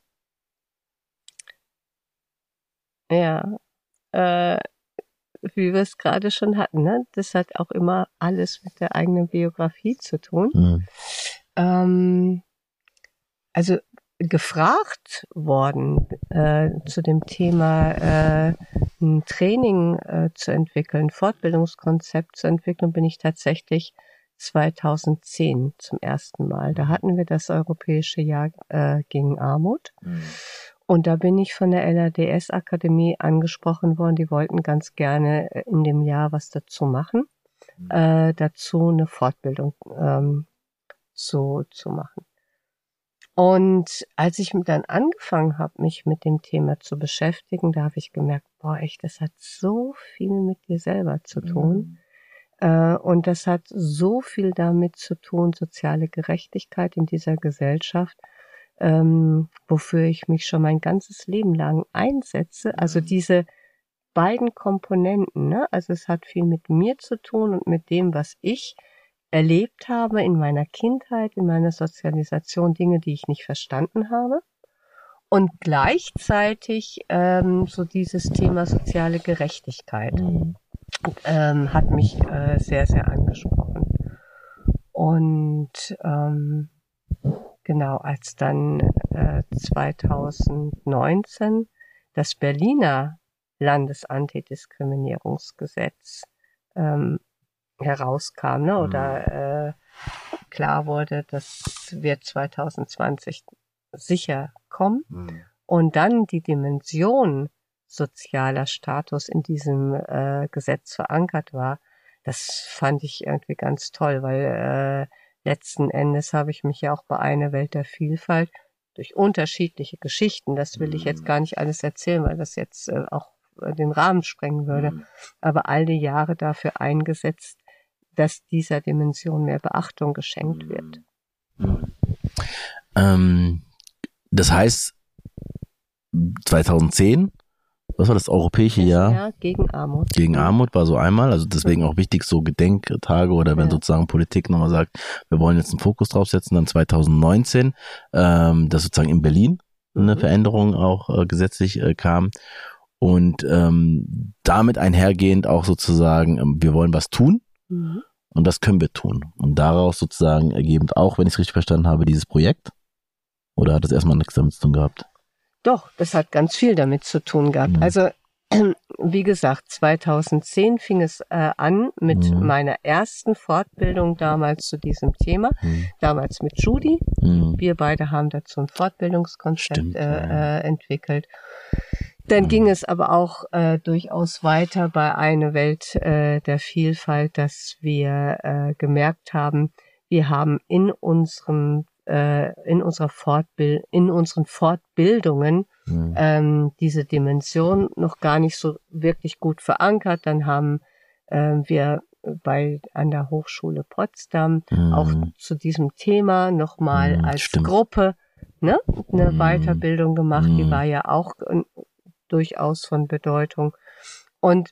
Ja, äh, wie wir es gerade schon hatten, ne? Das hat auch immer alles mit der eigenen Biografie zu tun. Hm. Ähm, also gefragt worden äh, zu dem Thema äh, ein Training äh, zu entwickeln, Fortbildungskonzept zu entwickeln, bin ich tatsächlich 2010 zum ersten Mal. Da hatten wir das Europäische Jahr äh, gegen Armut. Und da bin ich von der LADS-Akademie angesprochen worden. Die wollten ganz gerne äh, in dem Jahr was dazu machen, mhm. äh, dazu eine Fortbildung ähm, zu, zu machen. Und als ich dann angefangen habe, mich mit dem Thema zu beschäftigen, da habe ich gemerkt, boah, echt, das hat so viel mit dir selber zu tun. Mhm. Äh, und das hat so viel damit zu tun, soziale Gerechtigkeit in dieser Gesellschaft, ähm, wofür ich mich schon mein ganzes Leben lang einsetze. Also mhm. diese beiden Komponenten, ne? also es hat viel mit mir zu tun und mit dem, was ich erlebt habe in meiner Kindheit, in meiner Sozialisation, Dinge, die ich nicht verstanden habe. Und gleichzeitig ähm, so dieses Thema soziale Gerechtigkeit mhm. ähm, hat mich äh, sehr, sehr angesprochen. Und ähm, genau, als dann äh, 2019 das Berliner Landesantidiskriminierungsgesetz ähm, herauskam, ne? oder mhm. äh, klar wurde, das wird 2020 sicher kommen. Mhm. Und dann die Dimension sozialer Status in diesem äh, Gesetz verankert war, das fand ich irgendwie ganz toll, weil äh, letzten Endes habe ich mich ja auch bei einer Welt der Vielfalt durch unterschiedliche Geschichten, das will ich jetzt mhm. gar nicht alles erzählen, weil das jetzt äh, auch äh, den Rahmen sprengen würde, mhm. aber all die Jahre dafür eingesetzt, dass dieser Dimension mehr Beachtung geschenkt wird. Mhm. Ähm, das heißt, 2010, was war das europäische Jahr? Jahr gegen Armut. Gegen Armut war so einmal, also deswegen auch wichtig, so Gedenktage oder wenn ja. sozusagen Politik nochmal sagt, wir wollen jetzt einen Fokus draufsetzen, dann 2019, ähm, dass sozusagen in Berlin eine mhm. Veränderung auch äh, gesetzlich äh, kam und ähm, damit einhergehend auch sozusagen, ähm, wir wollen was tun. Mhm. Und das können wir tun. Und daraus sozusagen ergebend auch, wenn ich es richtig verstanden habe, dieses Projekt? Oder hat das erstmal nichts damit zu tun gehabt? Doch, das hat ganz viel damit zu tun gehabt. Mhm. Also, wie gesagt, 2010 fing es äh, an mit mhm. meiner ersten Fortbildung damals zu diesem Thema. Mhm. Damals mit Judy. Mhm. Wir beide haben dazu ein Fortbildungskonzept Stimmt, äh, ja. äh, entwickelt. Dann ging es aber auch äh, durchaus weiter bei einer Welt äh, der Vielfalt, dass wir äh, gemerkt haben, wir haben in unserem äh, in unserer Fortbild in unseren Fortbildungen mhm. ähm, diese Dimension noch gar nicht so wirklich gut verankert. Dann haben äh, wir bei an der Hochschule Potsdam mhm. auch zu diesem Thema nochmal mhm, als stimmt. Gruppe ne, eine mhm. Weiterbildung gemacht. Die mhm. war ja auch durchaus von Bedeutung. Und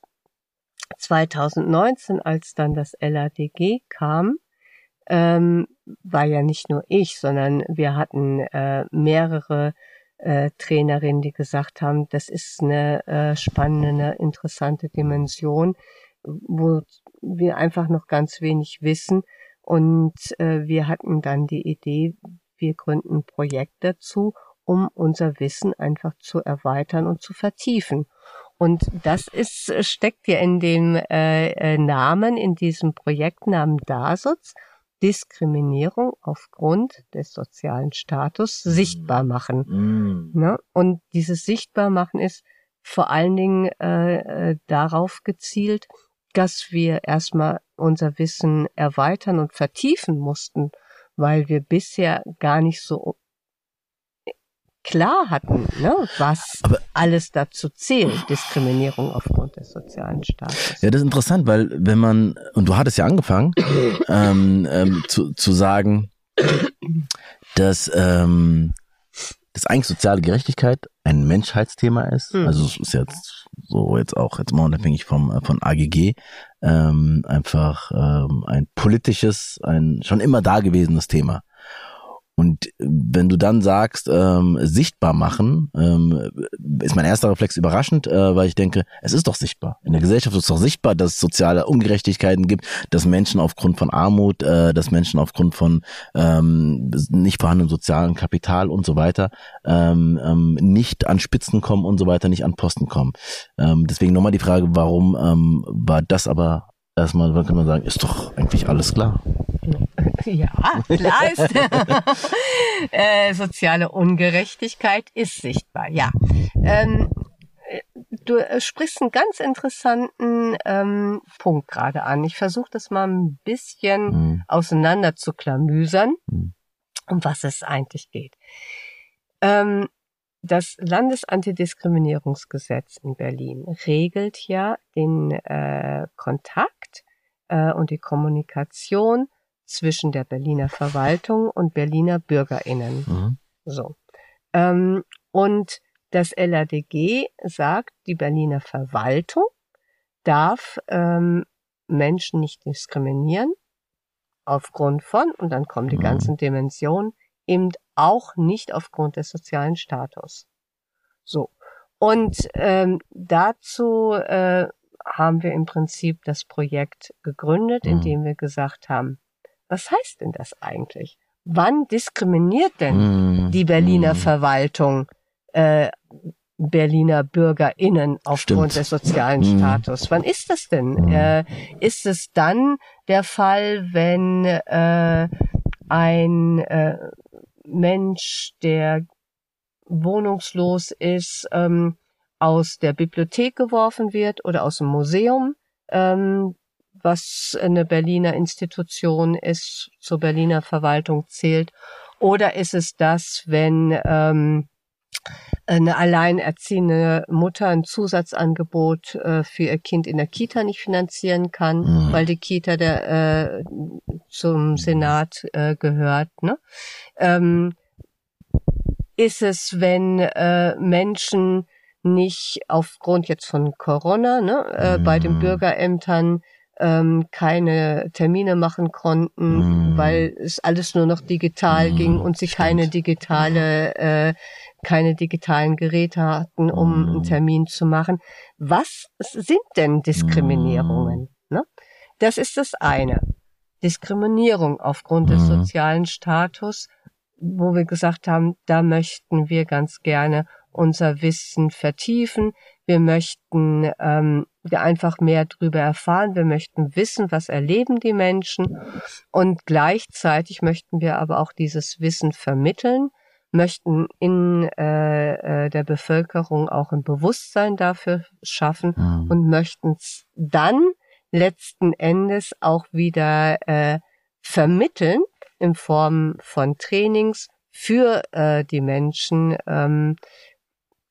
2019, als dann das LADG kam, ähm, war ja nicht nur ich, sondern wir hatten äh, mehrere äh, Trainerinnen, die gesagt haben, das ist eine äh, spannende, interessante Dimension, wo wir einfach noch ganz wenig wissen. Und äh, wir hatten dann die Idee, wir gründen ein Projekt dazu um unser Wissen einfach zu erweitern und zu vertiefen. Und das ist, steckt ja in dem äh, äh Namen, in diesem Projektnamen DASUZ, Diskriminierung aufgrund des sozialen Status mm. sichtbar machen. Mm. Ne? Und dieses Sichtbarmachen ist vor allen Dingen äh, äh, darauf gezielt, dass wir erstmal unser Wissen erweitern und vertiefen mussten, weil wir bisher gar nicht so klar hatten, ne, was Aber, alles dazu zählt, Diskriminierung aufgrund des sozialen Staates. Ja, das ist interessant, weil wenn man, und du hattest ja angefangen, ähm, ähm, zu, zu sagen, dass, ähm, dass eigentlich soziale Gerechtigkeit ein Menschheitsthema ist. Hm. Also es ist jetzt so jetzt auch jetzt mal unabhängig vom von AGG ähm, einfach ähm, ein politisches, ein schon immer dagewesenes Thema. Und wenn du dann sagst, ähm, sichtbar machen, ähm, ist mein erster Reflex überraschend, äh, weil ich denke, es ist doch sichtbar. In der Gesellschaft ist es doch sichtbar, dass es soziale Ungerechtigkeiten gibt, dass Menschen aufgrund von Armut, äh, dass Menschen aufgrund von ähm, nicht vorhandenem sozialen Kapital und so weiter ähm, ähm, nicht an Spitzen kommen und so weiter, nicht an Posten kommen. Ähm, deswegen nochmal die Frage, warum ähm, war das aber erstmal, kann man sagen, ist doch eigentlich alles klar. ja, klar ist. äh, soziale Ungerechtigkeit ist sichtbar, ja. Ähm, du äh, sprichst einen ganz interessanten ähm, Punkt gerade an. Ich versuche das mal ein bisschen mhm. auseinander zu klamüsern, mhm. um was es eigentlich geht. Ähm, das Landesantidiskriminierungsgesetz in Berlin regelt ja den äh, Kontakt äh, und die Kommunikation zwischen der Berliner Verwaltung und Berliner Bürgerinnen. Mhm. So. Ähm, und das LADG sagt, die Berliner Verwaltung darf ähm, Menschen nicht diskriminieren aufgrund von, und dann kommen die mhm. ganzen Dimensionen, eben auch nicht aufgrund des sozialen Status. So. Und ähm, dazu äh, haben wir im Prinzip das Projekt gegründet, mhm. indem wir gesagt haben, was heißt denn das eigentlich? Wann diskriminiert denn mhm. die Berliner mhm. Verwaltung äh, Berliner BürgerInnen aufgrund Stimmt. des sozialen mhm. Status. Wann ist das denn? Mhm. Äh, ist es dann der Fall, wenn äh, ein äh, Mensch, der wohnungslos ist, ähm, aus der Bibliothek geworfen wird oder aus dem Museum, ähm, was eine Berliner Institution ist, zur Berliner Verwaltung zählt? Oder ist es das, wenn ähm, eine alleinerziehende Mutter ein Zusatzangebot äh, für ihr Kind in der Kita nicht finanzieren kann, mhm. weil die Kita der äh, zum Senat äh, gehört. Ne? Ähm, ist es, wenn äh, Menschen nicht aufgrund jetzt von Corona ne, äh, mhm. bei den mhm. Bürgerämtern ähm, keine Termine machen konnten, mm. weil es alles nur noch digital mm. ging und sie Stimmt. keine digitale, äh, keine digitalen Geräte hatten, um mm. einen Termin zu machen. Was sind denn Diskriminierungen? Ne? Das ist das eine. Diskriminierung aufgrund des sozialen Status, wo wir gesagt haben, da möchten wir ganz gerne unser Wissen vertiefen. Wir möchten ähm, einfach mehr darüber erfahren. Wir möchten wissen, was erleben die Menschen. Und gleichzeitig möchten wir aber auch dieses Wissen vermitteln, möchten in äh, äh der Bevölkerung auch ein Bewusstsein dafür schaffen mhm. und möchten es dann letzten Endes auch wieder äh, vermitteln in Form von Trainings für äh, die Menschen, ähm,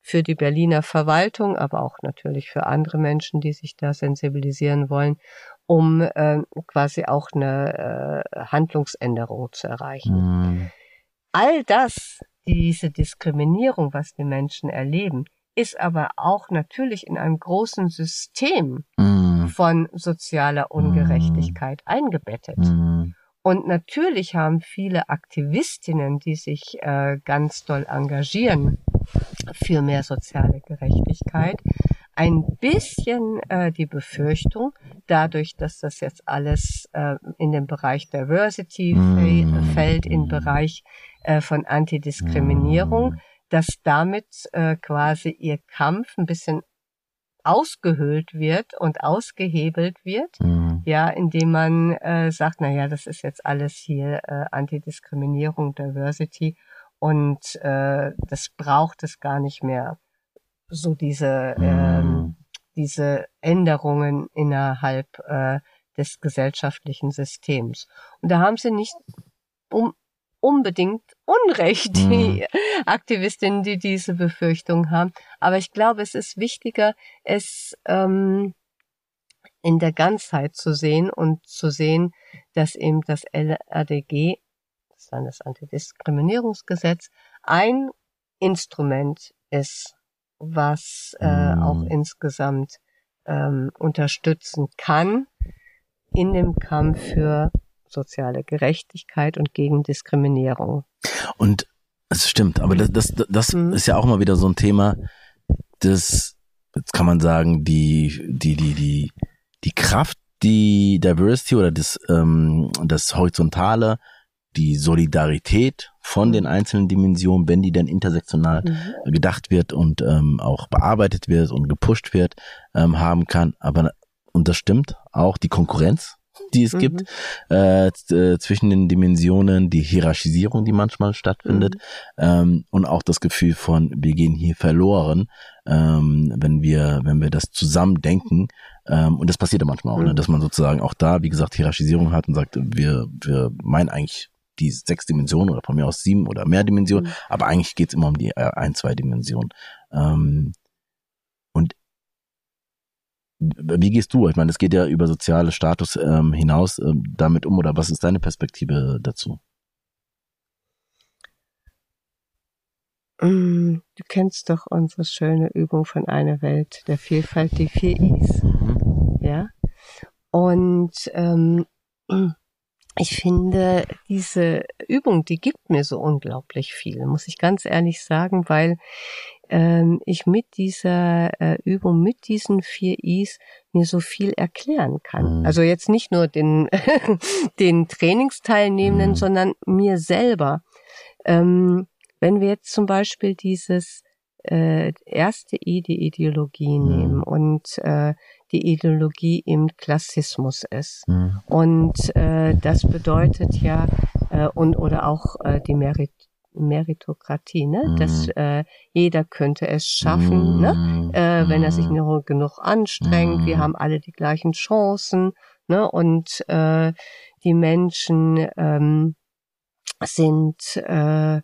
für die Berliner Verwaltung, aber auch natürlich für andere Menschen, die sich da sensibilisieren wollen, um äh, quasi auch eine äh, Handlungsänderung zu erreichen. Mhm. All das, diese Diskriminierung, was die Menschen erleben, ist aber auch natürlich in einem großen System mhm. von sozialer Ungerechtigkeit mhm. eingebettet. Mhm. Und natürlich haben viele Aktivistinnen, die sich äh, ganz doll engagieren für mehr soziale Gerechtigkeit, ein bisschen äh, die Befürchtung, dadurch, dass das jetzt alles äh, in den Bereich Diversity mm. fällt, im Bereich äh, von Antidiskriminierung, mm. dass damit äh, quasi ihr Kampf ein bisschen ausgehöhlt wird und ausgehebelt wird, mhm. ja, indem man äh, sagt, na ja, das ist jetzt alles hier äh, Antidiskriminierung, Diversity und äh, das braucht es gar nicht mehr, so diese mhm. ähm, diese Änderungen innerhalb äh, des gesellschaftlichen Systems. Und da haben sie nicht um unbedingt Unrecht, die mhm. Aktivistinnen, die diese Befürchtung haben. Aber ich glaube, es ist wichtiger, es ähm, in der Ganzheit zu sehen und zu sehen, dass eben das LADG, das Landesantidiskriminierungsgesetz, ein Instrument ist, was äh, mhm. auch insgesamt ähm, unterstützen kann in dem Kampf für soziale Gerechtigkeit und gegen Diskriminierung. Und es stimmt, aber das, das, das mhm. ist ja auch mal wieder so ein Thema, das, jetzt kann man sagen, die, die, die, die, die Kraft, die Diversity oder das, ähm, das Horizontale, die Solidarität von den einzelnen Dimensionen, wenn die dann intersektional mhm. gedacht wird und ähm, auch bearbeitet wird und gepusht wird, ähm, haben kann. Aber und das stimmt, auch die Konkurrenz die es mhm. gibt, äh, äh, zwischen den Dimensionen, die Hierarchisierung, die manchmal stattfindet, mhm. ähm, und auch das Gefühl von, wir gehen hier verloren, ähm, wenn wir, wenn wir das zusammen denken. Ähm, und das passiert ja manchmal auch, ne, mhm. ne, dass man sozusagen auch da, wie gesagt, Hierarchisierung hat und sagt, wir, wir meinen eigentlich die sechs Dimensionen oder von mir aus sieben oder mehr Dimensionen, mhm. aber eigentlich geht's immer um die äh, ein, zwei Dimensionen. Ähm, und wie gehst du? Ich meine, es geht ja über soziale Status ähm, hinaus ähm, damit um oder was ist deine Perspektive dazu? Mm, du kennst doch unsere schöne Übung von einer Welt der Vielfalt, die vier Is. Mhm. Ja. Und ähm, ich finde, diese Übung, die gibt mir so unglaublich viel, muss ich ganz ehrlich sagen, weil ähm, ich mit dieser äh, Übung, mit diesen vier Is mir so viel erklären kann. Mhm. Also jetzt nicht nur den, den Trainingsteilnehmenden, mhm. sondern mir selber. Ähm, wenn wir jetzt zum Beispiel dieses äh, erste I, die Ideologie mhm. nehmen und äh, die Ideologie im Klassismus ist. Mhm. Und äh, das bedeutet ja, äh, und oder auch äh, die Merit Meritokratie, ne? Mhm. dass äh, jeder könnte es schaffen, ne? mhm. ne? äh, wenn er sich mhm. nur genug anstrengt. Wir mhm. haben alle die gleichen Chancen ne? und äh, die Menschen ähm, sind äh,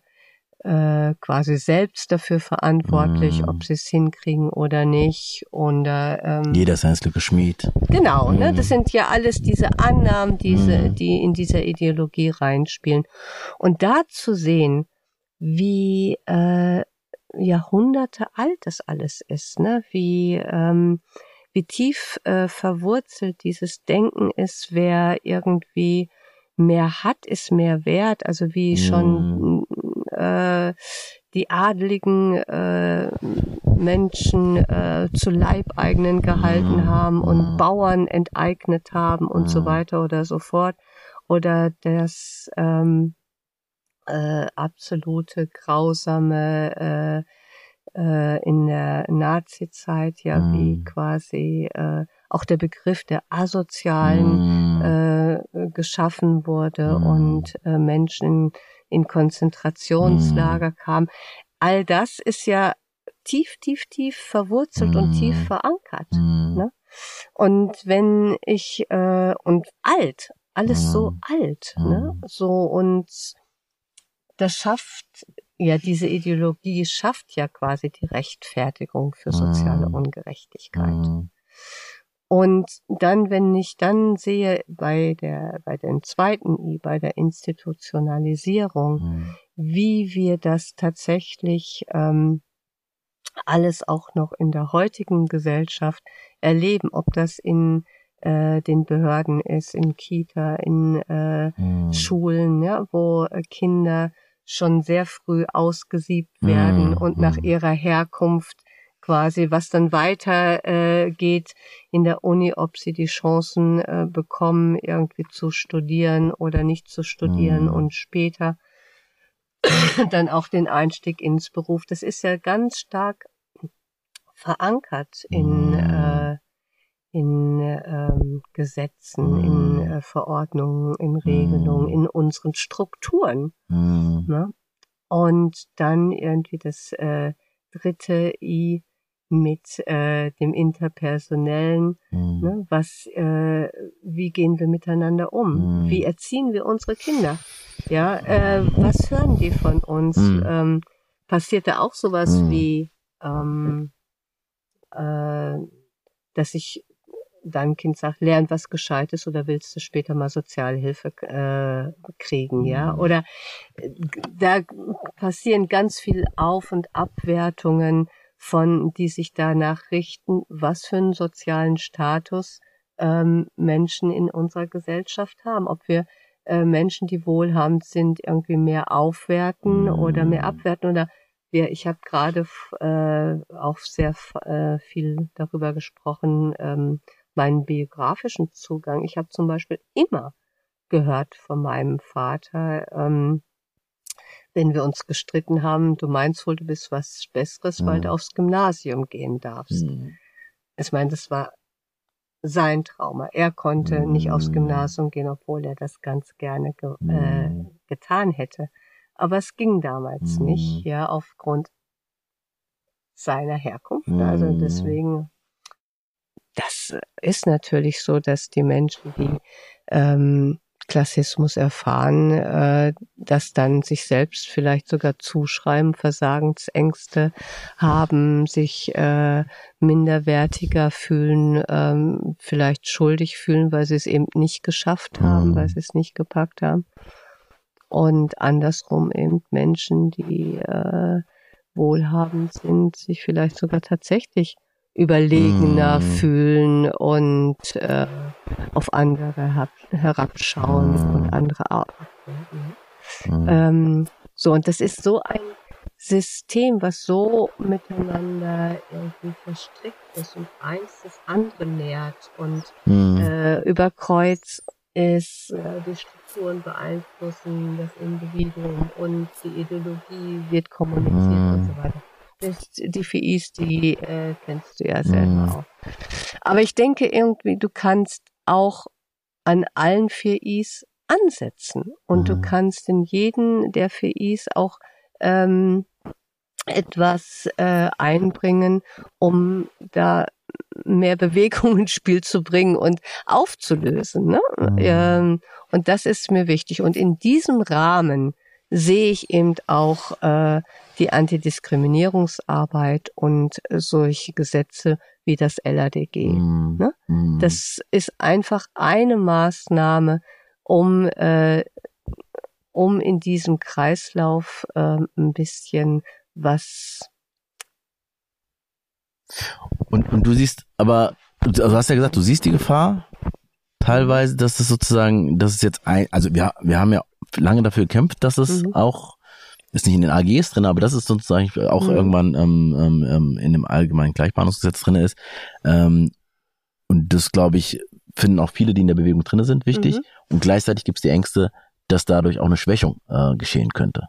äh, quasi selbst dafür verantwortlich, mm. ob sie es hinkriegen oder nicht. Und, äh, ähm, Jeder ein Stück Schmied. Genau, mm. ne? das sind ja alles diese Annahmen, diese, mm. die in dieser Ideologie reinspielen. Und da zu sehen, wie äh, Jahrhunderte alt das alles ist, ne? wie ähm, wie tief äh, verwurzelt dieses Denken ist, wer irgendwie mehr hat, ist mehr wert. Also wie schon äh, die adligen äh, Menschen äh, zu Leibeigenen gehalten mhm. haben und mhm. Bauern enteignet haben und so mhm. weiter oder so fort. Oder das ähm, äh, absolute grausame äh, äh, in der Nazi-Zeit ja mm. wie quasi äh, auch der Begriff der Asozialen mm. äh, geschaffen wurde mm. und äh, Menschen in Konzentrationslager mm. kam. All das ist ja tief, tief, tief verwurzelt mm. und tief mm. verankert. Mm. Ne? Und wenn ich äh, und alt, alles so mm. alt, ne? Mm. So und das schafft ja diese Ideologie schafft ja quasi die Rechtfertigung für soziale Ungerechtigkeit. Und dann, wenn ich dann sehe bei der, bei dem zweiten I, bei der Institutionalisierung, mhm. wie wir das tatsächlich ähm, alles auch noch in der heutigen Gesellschaft erleben, ob das in äh, den Behörden ist, in Kita, in äh, mhm. Schulen, ja, wo äh, Kinder schon sehr früh ausgesiebt werden mhm. und nach mhm. ihrer Herkunft quasi, was dann weiter äh, geht in der Uni, ob sie die Chancen äh, bekommen, irgendwie zu studieren oder nicht zu studieren mhm. und später dann auch den Einstieg ins Beruf. Das ist ja ganz stark verankert in, mhm. äh, in ähm, Gesetzen, mhm. in äh, Verordnungen, in Regelungen, mhm. in unseren Strukturen. Mhm. Ne? Und dann irgendwie das äh, dritte I mit äh, dem Interpersonellen. Mhm. Ne? Was, äh, wie gehen wir miteinander um? Mhm. Wie erziehen wir unsere Kinder? Ja, äh, was hören die von uns? Mhm. Ähm, passiert da auch sowas mhm. wie, ähm, äh, dass ich deinem Kind sagt, lern was Gescheites oder willst du später mal Sozialhilfe äh, kriegen, ja? Mhm. Oder äh, da passieren ganz viel Auf- und Abwertungen von, die sich danach richten, was für einen sozialen Status ähm, Menschen in unserer Gesellschaft haben. Ob wir äh, Menschen, die wohlhabend sind, irgendwie mehr aufwerten oder mehr abwerten oder wir, ich habe gerade äh, auch sehr äh, viel darüber gesprochen, ähm, meinen biografischen Zugang. Ich habe zum Beispiel immer gehört von meinem Vater, ähm, wenn wir uns gestritten haben, du meinst wohl, du bist was Besseres, mhm. weil du aufs Gymnasium gehen darfst. Mhm. Ich meine, das war sein Trauma. Er konnte nicht aufs Mhm. Gymnasium gehen, obwohl er das ganz gerne ge äh, Mhm. getan hätte. Aber es ging damals Mhm. nicht, ja, aufgrund seiner Herkunft. Also Mhm. deswegen, das ist natürlich so, dass die Menschen, die ähm, Klassismus erfahren, äh, das dann sich selbst vielleicht sogar zuschreiben, Versagensängste haben, sich äh, minderwertiger fühlen, ähm, vielleicht schuldig fühlen, weil sie es eben nicht geschafft haben, Mhm. weil sie es nicht gepackt haben. Und andersrum eben Menschen, die äh, wohlhabend sind, sich vielleicht sogar tatsächlich überlegener Mhm. fühlen und äh, auf andere herab, herabschauen Mhm. und andere auch. Mhm. Ähm, so, und das ist so ein System, was so miteinander irgendwie verstrickt ist und eins das andere nährt und Mhm. äh, über Kreuz ist, äh, die Strukturen beeinflussen das Individuum und die Ideologie wird kommuniziert Mhm. und so weiter. Das, die VIs, die äh, kennst du ja selber Mhm. auch. Aber ich denke irgendwie, du kannst auch an allen vier Is ansetzen und du Mhm. kannst in jeden der vier Is auch ähm, etwas äh, einbringen, um da mehr Bewegung ins Spiel zu bringen und aufzulösen. Ne? Mhm. Ähm, und das ist mir wichtig. Und in diesem Rahmen sehe ich eben auch äh, die Antidiskriminierungsarbeit und solche Gesetze wie das LADG. Mhm. ne? Mhm. Das ist einfach eine Maßnahme, um, äh, um in diesem Kreislauf äh, ein bisschen was. Und, und du siehst, aber du, also du hast ja gesagt, du siehst die Gefahr teilweise, dass es sozusagen, dass es jetzt ein, also wir, wir haben ja lange dafür gekämpft, dass es Mhm. auch, ist nicht in den AGs drin, aber dass es sozusagen auch Mhm. irgendwann ähm, ähm, ähm, in dem allgemeinen Gleichbehandlungsgesetz drin ist. Ähm, und das, glaube ich, finden auch viele, die in der Bewegung drin sind, wichtig. Mhm. Und gleichzeitig gibt es die Ängste, dass dadurch auch eine Schwächung äh, geschehen könnte.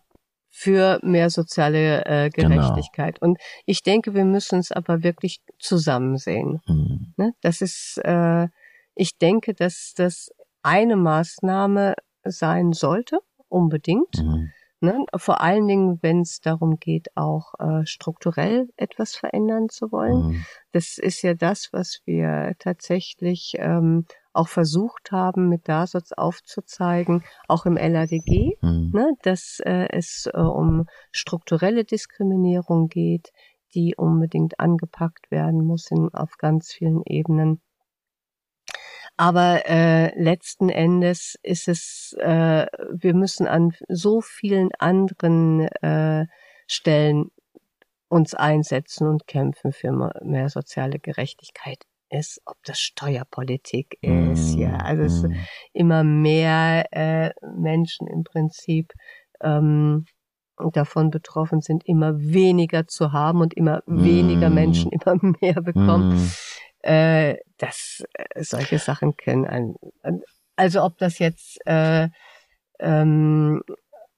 für mehr soziale äh, Genau. Gerechtigkeit. Und ich denke, wir müssen es aber wirklich zusammen sehen. Mhm. Ne? Das ist, äh, ich denke, dass das eine Maßnahme sein sollte, unbedingt. Mhm. Ne? Vor allen Dingen, wenn es darum geht, auch äh, strukturell etwas verändern zu wollen. Mhm. Das ist ja das, was wir tatsächlich ähm, auch versucht haben, mit DASOTS aufzuzeigen, auch im LADG, Mhm. ne, dass äh, es äh, um strukturelle Diskriminierung geht, die unbedingt angepackt werden muss in, auf ganz vielen Ebenen. Aber äh, letzten Endes ist es, äh, wir müssen an so vielen anderen äh, Stellen uns einsetzen und kämpfen für mehr, soziale Gerechtigkeit ist, ob das Steuerpolitik ist, ja, also es Mhm. immer mehr äh, Menschen im Prinzip ähm, davon betroffen sind, immer weniger zu haben und immer weniger Mm. Menschen immer mehr bekommen. Mhm. Äh, das äh, solche Sachen können ein, also ob das jetzt äh, ähm,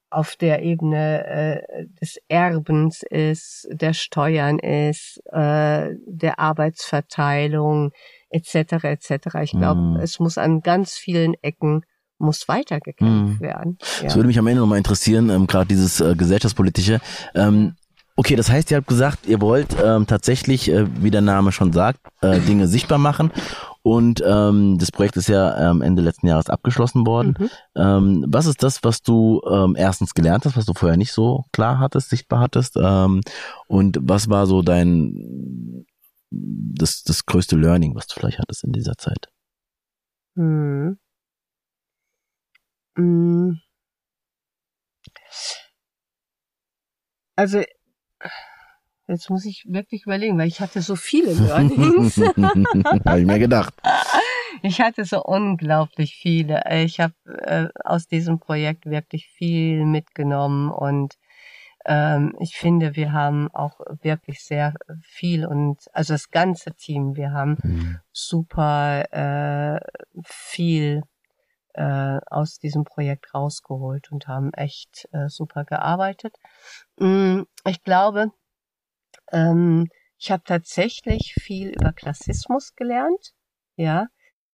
auf der Ebene äh, des Erbens ist, der Steuern ist, äh, der Arbeitsverteilung etc. etc. Ich glaube, Mm. es muss an ganz vielen Ecken muss weitergekämpft Mm. werden. Ja. Das würde mich am Ende nochmal interessieren, ähm, gerade dieses äh, gesellschaftspolitische. Ähm, okay, das heißt, ihr habt gesagt, ihr wollt ähm, tatsächlich, äh, wie der Name schon sagt, äh, Dinge sichtbar machen. Und ähm, das Projekt ist ja ähm, Ende letzten Jahres abgeschlossen worden. Mhm. Ähm, was ist das, was du ähm, erstens gelernt hast, was du vorher nicht so klar hattest, sichtbar hattest? Ähm, und was war so dein das, das größte Learning, was du vielleicht hattest in dieser Zeit? Hm. Hm. Also, jetzt muss ich wirklich überlegen, weil ich hatte so viele Learnings. Habe ich mir gedacht. ich hatte so unglaublich viele. Ich habe äh, aus diesem Projekt wirklich viel mitgenommen und ähm, ich finde, wir haben auch wirklich sehr viel und also das ganze Team, wir haben Mhm. super äh, viel äh, aus diesem Projekt rausgeholt und haben echt äh, super gearbeitet. Mm, Ich glaube, ähm, ich habe tatsächlich viel über Klassismus gelernt. ja.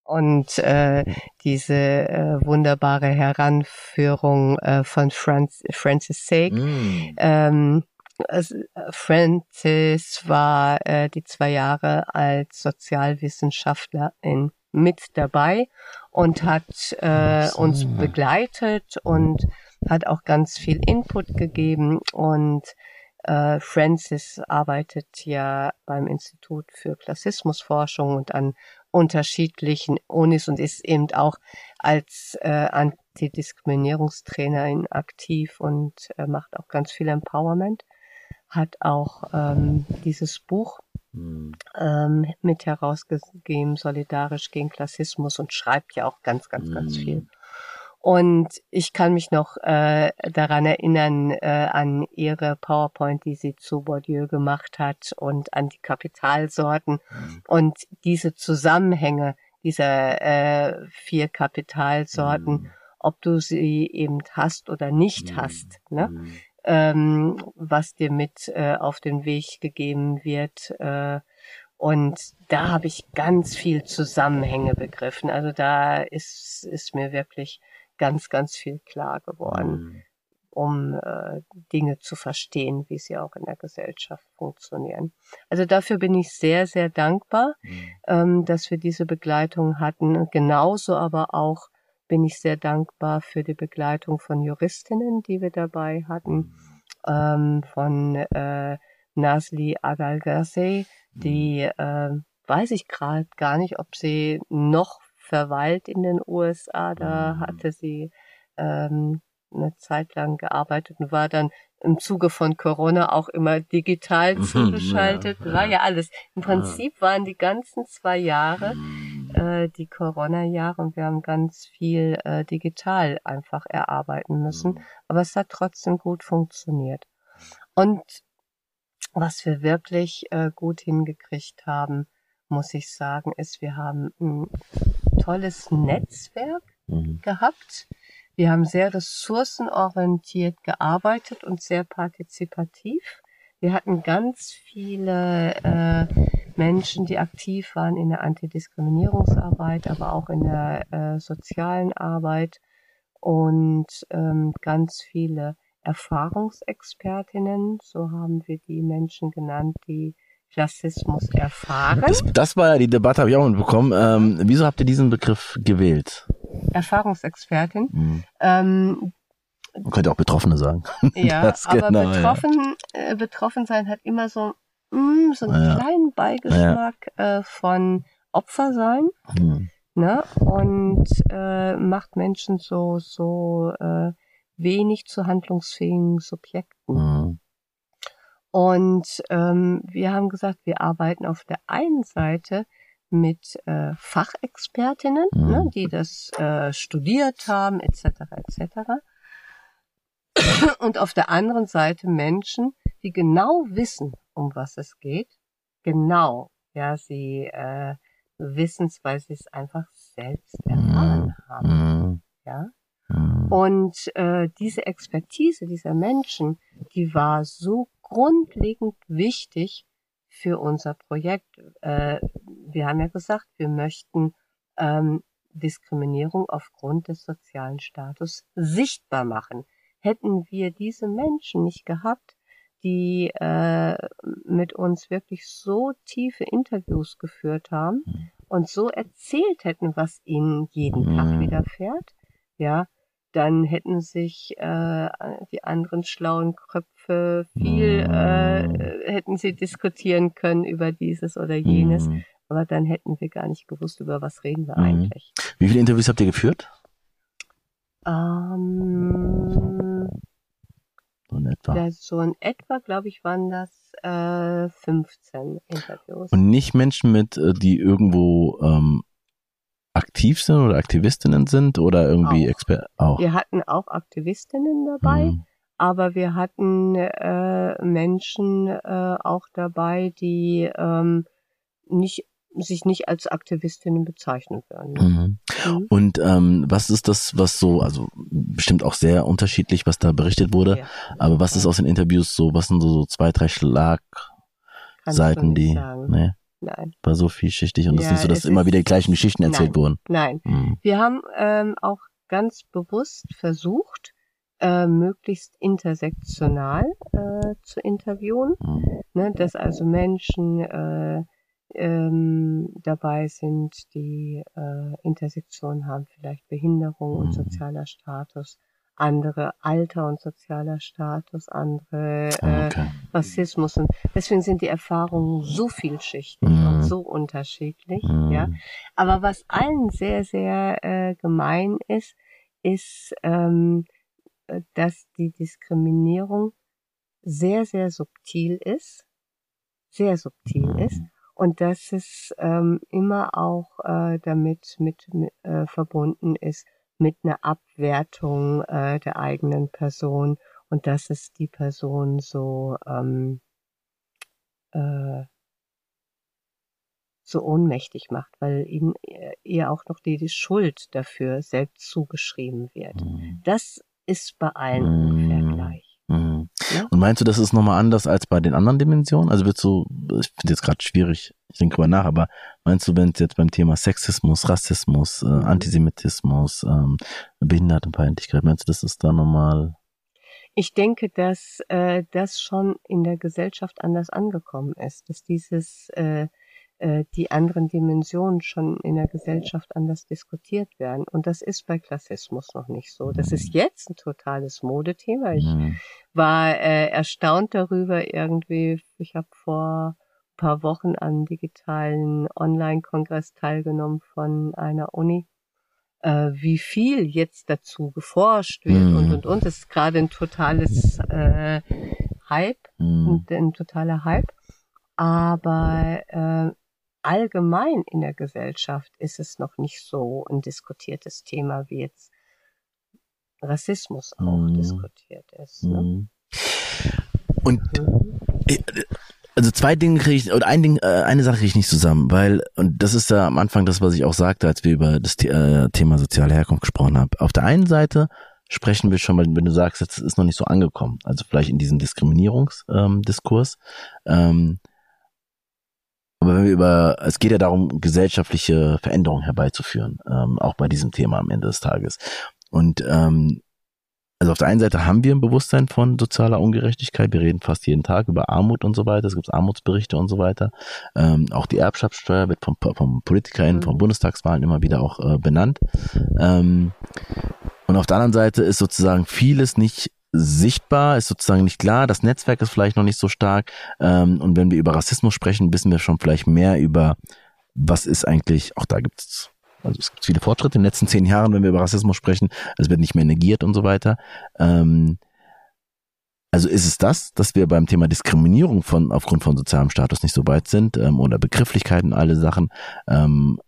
Und äh, diese äh, wunderbare Heranführung äh, von Franz, Francis Sake. Mm. Ähm, Francis war äh, die zwei Jahre als Sozialwissenschaftlerin mit dabei und hat äh, so. uns begleitet und hat auch ganz viel Input gegeben und äh, Francis arbeitet ja beim Institut für Klassismusforschung und an unterschiedlichen Unis und ist eben auch als äh, Antidiskriminierungstrainerin aktiv und äh, macht auch ganz viel Empowerment. Hat auch ähm, dieses Buch Mm. ähm, mit herausgegeben, solidarisch gegen Klassismus und schreibt ja auch ganz, ganz, ganz Mm. viel. Und ich kann mich noch äh, daran erinnern, äh, an ihre PowerPoint, die sie zu Bourdieu gemacht hat und an die Kapitalsorten Mm. und diese Zusammenhänge dieser äh, vier Kapitalsorten, Mm. ob du sie eben hast oder nicht hast, ne? Mm. Ähm, was dir mit äh, auf den Weg gegeben wird. Äh, und da habe ich ganz viel Zusammenhänge begriffen. Also da ist, ist mir wirklich ganz, ganz viel klar geworden, Mm. um äh, Dinge zu verstehen, wie sie auch in der Gesellschaft funktionieren. Also dafür bin ich sehr, sehr dankbar, Mm. ähm, dass wir diese Begleitung hatten. Genauso aber auch bin ich sehr dankbar für die Begleitung von Juristinnen, die wir dabei hatten, ähm, von äh, Nasli Agalgasey, die äh, weiß ich gerade gar nicht, ob sie noch verweilt in den USA. Da Mhm. hatte sie ähm, eine Zeit lang gearbeitet und war dann im Zuge von Corona auch immer digital Mhm, zugeschaltet. ja, War ja. ja alles. Im Prinzip waren die ganzen zwei Jahre. Äh, die Corona-Jahre und wir haben ganz viel äh, digital einfach erarbeiten müssen. Mm. Aber es hat trotzdem gut funktioniert. Und was wir wirklich äh, gut hingekriegt haben, muss ich sagen, ist, wir haben ein tolles Netzwerk Mm. gehabt. Wir haben sehr ressourcenorientiert gearbeitet und sehr partizipativ. Wir hatten ganz viele äh, Menschen, die aktiv waren in der Antidiskriminierungsarbeit, aber auch in der äh, sozialen Arbeit und ähm, ganz viele Erfahrungsexpertinnen, so haben wir die Menschen genannt, die Klassismus erfahren. Das, das war ja die Debatte, habe ich auch mitbekommen. Ähm, wieso habt ihr diesen Begriff gewählt? Erfahrungsexpertin. Mm. Ähm, Man könnte auch Betroffene sagen. Ja, Das aber genau, ja. betroffen, äh, betroffen sein hat immer so, mm, so einen Ja. kleinen Beigeschmack äh, von Opfer sein, Mm. ne? Und äh, macht Menschen so so äh, wenig zu handlungsfähigen Subjekten. Mm. Und ähm, wir haben gesagt, wir arbeiten auf der einen Seite mit äh, Fachexpertinnen, Mhm. ne, die das äh, studiert haben, etc. etc. Und auf der anderen Seite Menschen, die genau wissen, um was es geht. Genau, ja, sie äh, wissen es, weil sie es einfach selbst erfahren haben. Mm. Ja. Mm. Und äh, diese Expertise dieser Menschen, die war so grundlegend wichtig für unser Projekt. Äh, wir haben ja gesagt, wir möchten ähm, Diskriminierung aufgrund des sozialen Status sichtbar machen. Hätten wir diese Menschen nicht gehabt, die äh, mit uns wirklich so tiefe Interviews geführt haben Mhm. und so erzählt hätten, was ihnen jeden Tag Mhm. widerfährt, ja, dann hätten sich äh, die anderen schlauen Köpfe viel, Mhm. äh, hätten sie diskutieren können über dieses oder jenes, aber dann hätten wir gar nicht gewusst, über was reden wir eigentlich. Wie viele Interviews habt ihr geführt? Ähm, So in etwa. ja, so in etwa, glaube ich, waren das äh, 15 Interviews. Und nicht Menschen mit, äh, die irgendwo ähm, aktiv sind oder Aktivistinnen sind oder irgendwie. Experten auch. Wir hatten auch Aktivistinnen dabei, Mhm. aber wir hatten äh, Menschen äh, auch dabei, die ähm, nicht, sich nicht als Aktivistinnen bezeichnen würden. Mhm. Mhm. Und ähm, was ist das, was so, also bestimmt auch sehr unterschiedlich, was da berichtet wurde, Ja, aber was ist aus den Interviews so, was sind so, so zwei, drei Schlagseiten, die, sagen. nee, Nein. Fall so vielschichtig und es Ja, ist nicht so, dass immer wieder die gleichen Geschichten erzählt Nein. wurden. Nein. Mhm. Wir haben ähm, auch ganz bewusst versucht, äh, möglichst intersektional äh, zu interviewen, Mhm. ne, dass also Menschen äh, ähm, dabei sind, die äh, Intersektion haben, vielleicht Behinderung und Mhm. sozialer Status, andere Alter und sozialer Status, andere Ah, äh, Okay. Rassismus und deswegen sind die Erfahrungen so vielschichtig Mhm. und so unterschiedlich, Mhm. ja. Aber was allen sehr, sehr äh, gemein ist, ist, ähm, äh, dass die Diskriminierung sehr, sehr subtil ist, sehr subtil Mhm. ist und dass es ähm, immer auch äh, damit mit, äh, verbunden ist mit einer Abwertung äh, der eigenen Person und dass es die Person so ähm, äh, so ohnmächtig macht, weil äh, ihr auch noch die, die Schuld dafür selbst zugeschrieben wird. Mhm. Das ist bei allen Mm. Ja? Und meinst du, das ist nochmal anders als bei den anderen Dimensionen? Also willst du, ich finde jetzt gerade schwierig, ich denke drüber nach, aber meinst du, wenn es jetzt beim Thema Sexismus, Rassismus, äh, Mhm. Antisemitismus, ähm, Behindertenfeindlichkeit, meinst du, das ist da nochmal? Ich denke, dass äh, das schon in der Gesellschaft anders angekommen ist, dass dieses äh, die anderen Dimensionen schon in der Gesellschaft anders diskutiert werden. Und das ist bei Klassismus noch nicht so. Das ist jetzt ein totales Modethema. Ich Mhm. war äh, erstaunt darüber irgendwie. Ich habe vor ein paar Wochen an digitalen Online-Kongress teilgenommen von einer Uni, äh, wie viel jetzt dazu geforscht wird Mhm. und und und. Das ist gerade ein totales äh, Hype, Mhm. ein, ein totaler Hype. Aber äh, allgemein in der Gesellschaft ist es noch nicht so ein diskutiertes Thema, wie jetzt Rassismus auch Mhm. diskutiert ist. Ne? Mhm. Und Mhm. also zwei Dinge kriege ich, oder ein Ding, äh, eine Sache kriege ich nicht zusammen, weil, und das ist ja am Anfang das, was ich auch sagte, als wir über das äh, Thema soziale Herkunft gesprochen haben. Auf der einen Seite sprechen wir schon, weil wenn du sagst, jetzt ist noch nicht so angekommen, also vielleicht in diesem Diskriminierungsdiskurs. Ähm, ähm, aber wenn wir über, es geht ja darum, gesellschaftliche Veränderungen herbeizuführen, ähm, auch bei diesem Thema am Ende des Tages. Und ähm, also auf der einen Seite haben wir ein Bewusstsein von sozialer Ungerechtigkeit. Wir reden fast jeden Tag über Armut und so weiter. Es gibt Armutsberichte und so weiter. Ähm, auch die Erbschaftssteuer wird vom, vom PolitikerInnen, Mhm. von Bundestagswahlen immer wieder auch äh, benannt. Ähm, und auf der anderen Seite ist sozusagen vieles nicht sichtbar, ist sozusagen nicht klar. Das Netzwerk ist vielleicht noch nicht so stark. Ähm, und wenn wir über Rassismus sprechen, wissen wir schon vielleicht mehr über, was ist eigentlich, auch da gibt's also es gibt viele Fortschritte in den letzten zehn Jahren, wenn wir über Rassismus sprechen. Es wird nicht mehr negiert und so weiter. Ähm, also ist es das, dass wir beim Thema Diskriminierung von aufgrund von sozialem Status nicht so weit sind ähm, oder Begrifflichkeiten, alle Sachen. Ähm,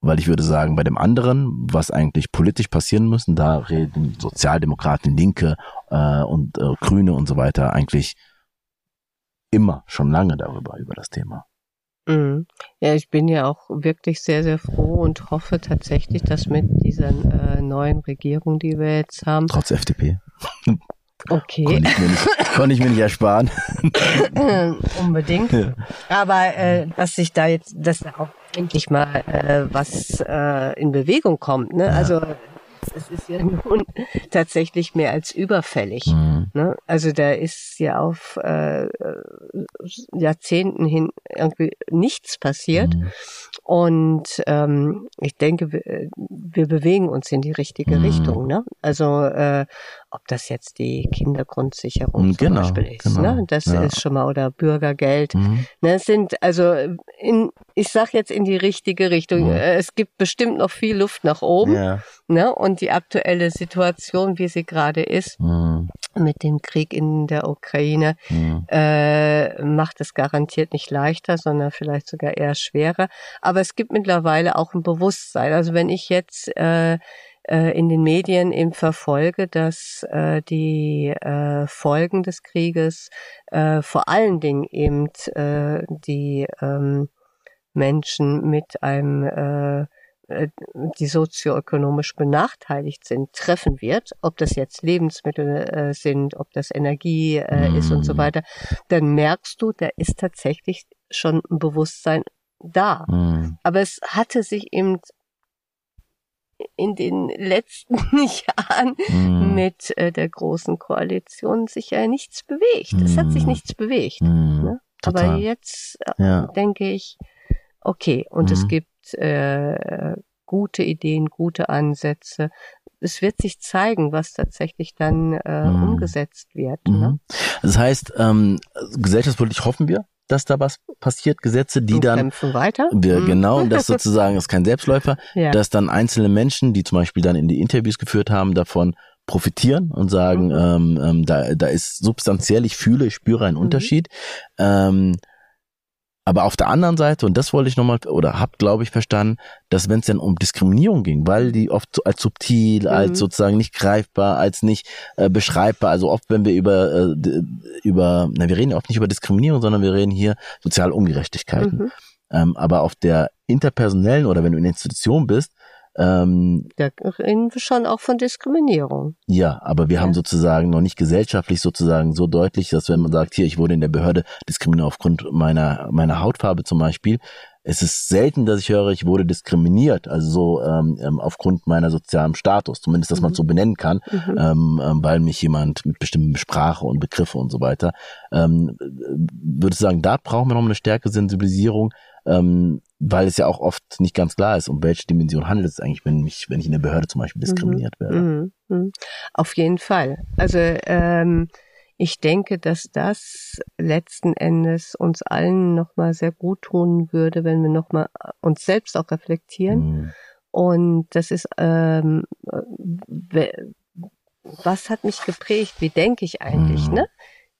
weil ich würde sagen, bei dem anderen, was eigentlich politisch passieren müssen, da reden Sozialdemokraten, Linke äh, und äh, Grüne und so weiter eigentlich immer schon lange darüber, über das Thema. Mhm. Ja, ich bin ja auch wirklich sehr, sehr froh und hoffe tatsächlich, dass mit dieser äh, neuen Regierung, die wir jetzt haben, Trotz FDP. okay, Konnte ich mir nicht, konnte ich mir nicht ersparen. unbedingt. Ja. Aber äh, dass sich da jetzt, dass da auch endlich mal äh, was äh, in Bewegung kommt, ne? Also es ist ja nun tatsächlich mehr als überfällig. Mhm. Ne? Also da ist ja auf äh, Jahrzehnten hin irgendwie nichts passiert. Mhm. Und ähm, ich denke, wir, wir bewegen uns in die richtige Mhm. Richtung. Ne? Also äh, ob das jetzt die Kindergrundsicherung Mhm, zum genau, Beispiel ist, genau, ne? das ja. ist schon mal oder Bürgergeld. Mhm. Ne, es sind also in, ich sag jetzt in die richtige Richtung. Mhm. Äh, Es gibt bestimmt noch viel Luft nach oben. Ja. Ne? Und die aktuelle Situation, wie sie gerade ist, Mhm. mit dem Krieg in der Ukraine, Mhm. äh, macht es garantiert nicht leichter, sondern vielleicht sogar eher schwerer. Aber es gibt mittlerweile auch ein Bewusstsein. Also wenn ich jetzt äh, äh, in den Medien eben verfolge, dass äh, die äh, Folgen des Krieges äh, vor allen Dingen eben äh, die ähm, Menschen mit einem äh, äh, die sozioökonomisch benachteiligt sind, treffen wird, ob das jetzt Lebensmittel äh, sind, ob das Energie äh, ist und so Mm. weiter, dann merkst du, da ist tatsächlich schon ein Bewusstsein, da. Mhm. Aber es hatte sich eben in den letzten Jahren Mhm. mit äh, der großen Koalition sich ja nichts bewegt. Es hat sich Mhm. nichts bewegt. Mhm. Ne? Aber jetzt äh, Ja. denke ich, okay, und es gibt äh, gute Ideen, gute Ansätze. Es wird sich zeigen, was tatsächlich dann äh, umgesetzt wird. Ne? Das heißt, ähm, gesellschaftspolitisch hoffen wir, dass da was passiert, Gesetze, die Und dann weiter. wir, Mhm. genau, und das sozusagen ist kein Selbstläufer, Ja. dass dann einzelne Menschen, die zum Beispiel dann in die Interviews geführt haben, davon profitieren und sagen, Mhm. ähm, ähm, da, da ist substanziell, ich fühle, ich spüre einen Mhm. Unterschied. Ähm, aber auf der anderen Seite, und das wollte ich nochmal, oder hab, glaube ich, verstanden, dass wenn es dann um Diskriminierung ging, weil die oft so als subtil, Mhm. als sozusagen nicht greifbar, als nicht äh, beschreibbar, also oft, wenn wir über, äh, über, na, wir reden ja oft nicht über Diskriminierung, sondern wir reden hier soziale Ungerechtigkeiten. Mhm. Ähm, aber auf der interpersonellen oder wenn du in der Institution bist, ähm, Da reden wir schon auch von Diskriminierung. ja, aber wir Ja. haben sozusagen noch nicht gesellschaftlich sozusagen so deutlich, dass wenn man sagt, hier, ich wurde in der Behörde diskriminiert aufgrund meiner, meiner Hautfarbe zum Beispiel, es ist selten, dass ich höre, ich wurde diskriminiert, also so ähm, ähm, aufgrund meiner sozialen Status, zumindest, dass man es so benennen kann, Mhm. ähm, ähm, weil mich jemand mit bestimmten Sprache und Begriffe und so weiter, ähm, äh, würde ich sagen, da brauchen wir noch eine stärkere Sensibilisierung, ähm, weil es ja auch oft nicht ganz klar ist, um welche Dimension handelt es eigentlich, wenn mich, wenn ich in der Behörde zum Beispiel diskriminiert werde. Mhm. Mhm. Auf jeden Fall. Also ähm, ich denke, dass das letzten Endes uns allen nochmal sehr gut tun würde, wenn wir nochmal uns selbst auch reflektieren. Mhm. Und das ist, ähm, we- was hat mich geprägt? Wie denke ich eigentlich? Mhm. Ne?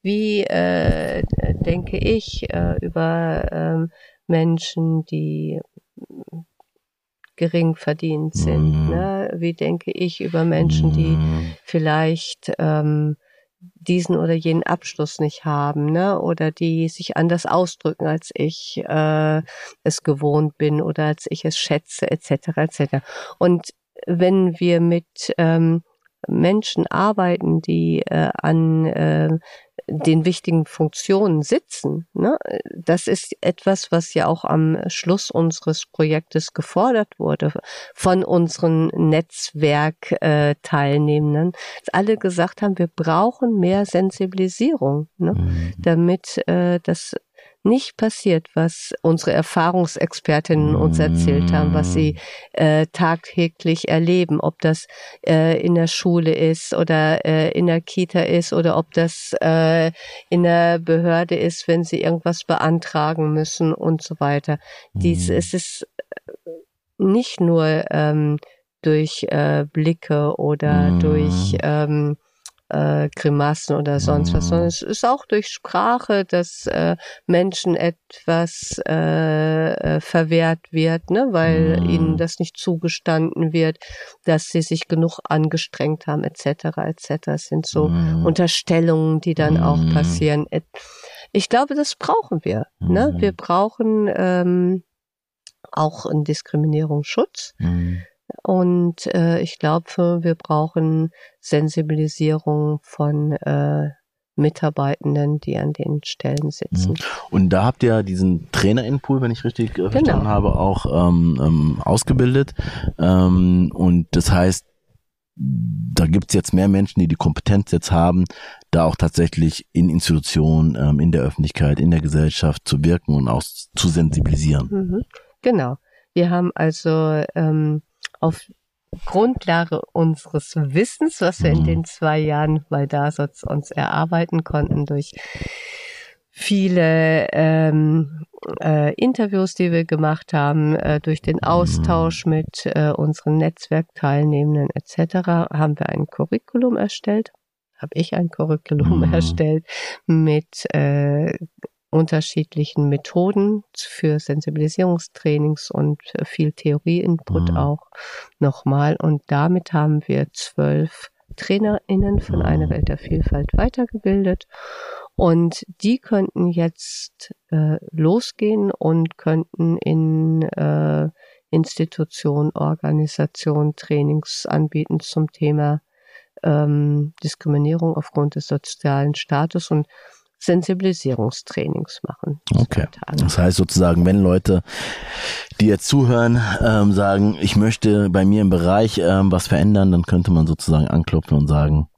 Wie äh, denke ich äh, über ähm, Menschen, die mm, gering verdient sind? Mhm. Ne? Wie denke ich über Menschen, die Mhm. vielleicht ähm, diesen oder jenen Abschluss nicht haben, ne? Oder die sich anders ausdrücken, als ich äh, es gewohnt bin oder als ich es schätze, etc. etc. Und wenn wir mit ähm, Menschen arbeiten, die äh, an äh, den wichtigen Funktionen sitzen. Ne? Das ist etwas, was ja auch am Schluss unseres Projektes gefordert wurde von unseren Netzwerkteilnehmenden, dass alle gesagt haben, wir brauchen mehr Sensibilisierung, ne? Mhm. damit äh, das nicht passiert, was unsere Erfahrungsexpertinnen uns erzählt haben, was sie äh, tagtäglich erleben, ob das äh, in der Schule ist oder äh, in der Kita ist oder ob das äh, in der Behörde ist, wenn sie irgendwas beantragen müssen und so weiter. Dies, Mhm. es ist äh, nicht nur ähm, durch äh, Blicke oder Mhm. durch ähm, äh, Grimassen oder sonst was, Mhm. sondern es ist auch durch Sprache, dass äh, Menschen etwas äh, äh, verwehrt wird, ne, weil Mhm. ihnen das nicht zugestanden wird, dass sie sich genug angestrengt haben, etc. etc. Es sind so Mhm. Unterstellungen, die dann auch Mhm. passieren. Ich glaube, das brauchen wir. Ne? Mhm. Wir brauchen ähm, auch einen Diskriminierungsschutz. Mhm. Und äh, ich glaube, wir brauchen Sensibilisierung von äh, Mitarbeitenden, die an den Stellen sitzen. Und da habt ihr diesen Trainerinpool, wenn ich richtig Genau. äh, verstanden habe, auch ähm, ähm, ausgebildet. Ähm, und das heißt, da gibt's jetzt mehr Menschen, die die Kompetenz jetzt haben, da auch tatsächlich in Institutionen, ähm, in der Öffentlichkeit, in der Gesellschaft zu wirken und auch zu sensibilisieren. Mhm. Genau. Wir haben also ähm, auf Grundlage unseres Wissens, was wir in Mhm. den zwei Jahren bei DASOTS uns erarbeiten konnten durch viele ähm, äh, Interviews, die wir gemacht haben, äh, durch den Austausch mit äh, unseren Netzwerkteilnehmenden etc., haben wir ein Curriculum erstellt. Habe ich ein Curriculum Mhm. erstellt mit äh, unterschiedlichen Methoden für Sensibilisierungstrainings und äh, viel Theorie-Input Mhm. auch nochmal. Und damit haben wir zwölf TrainerInnen von Mhm. einer Welt der Vielfalt weitergebildet. Und die könnten jetzt äh, losgehen und könnten in äh, Institutionen, Organisationen Trainings anbieten zum Thema ähm, Diskriminierung aufgrund des sozialen Status. Und Sensibilisierungstrainings machen. Okay. Das heißt sozusagen, wenn Leute, die jetzt zuhören, ähm, sagen, ich möchte bei mir im Bereich ähm, was verändern, dann könnte man sozusagen anklopfen und sagen,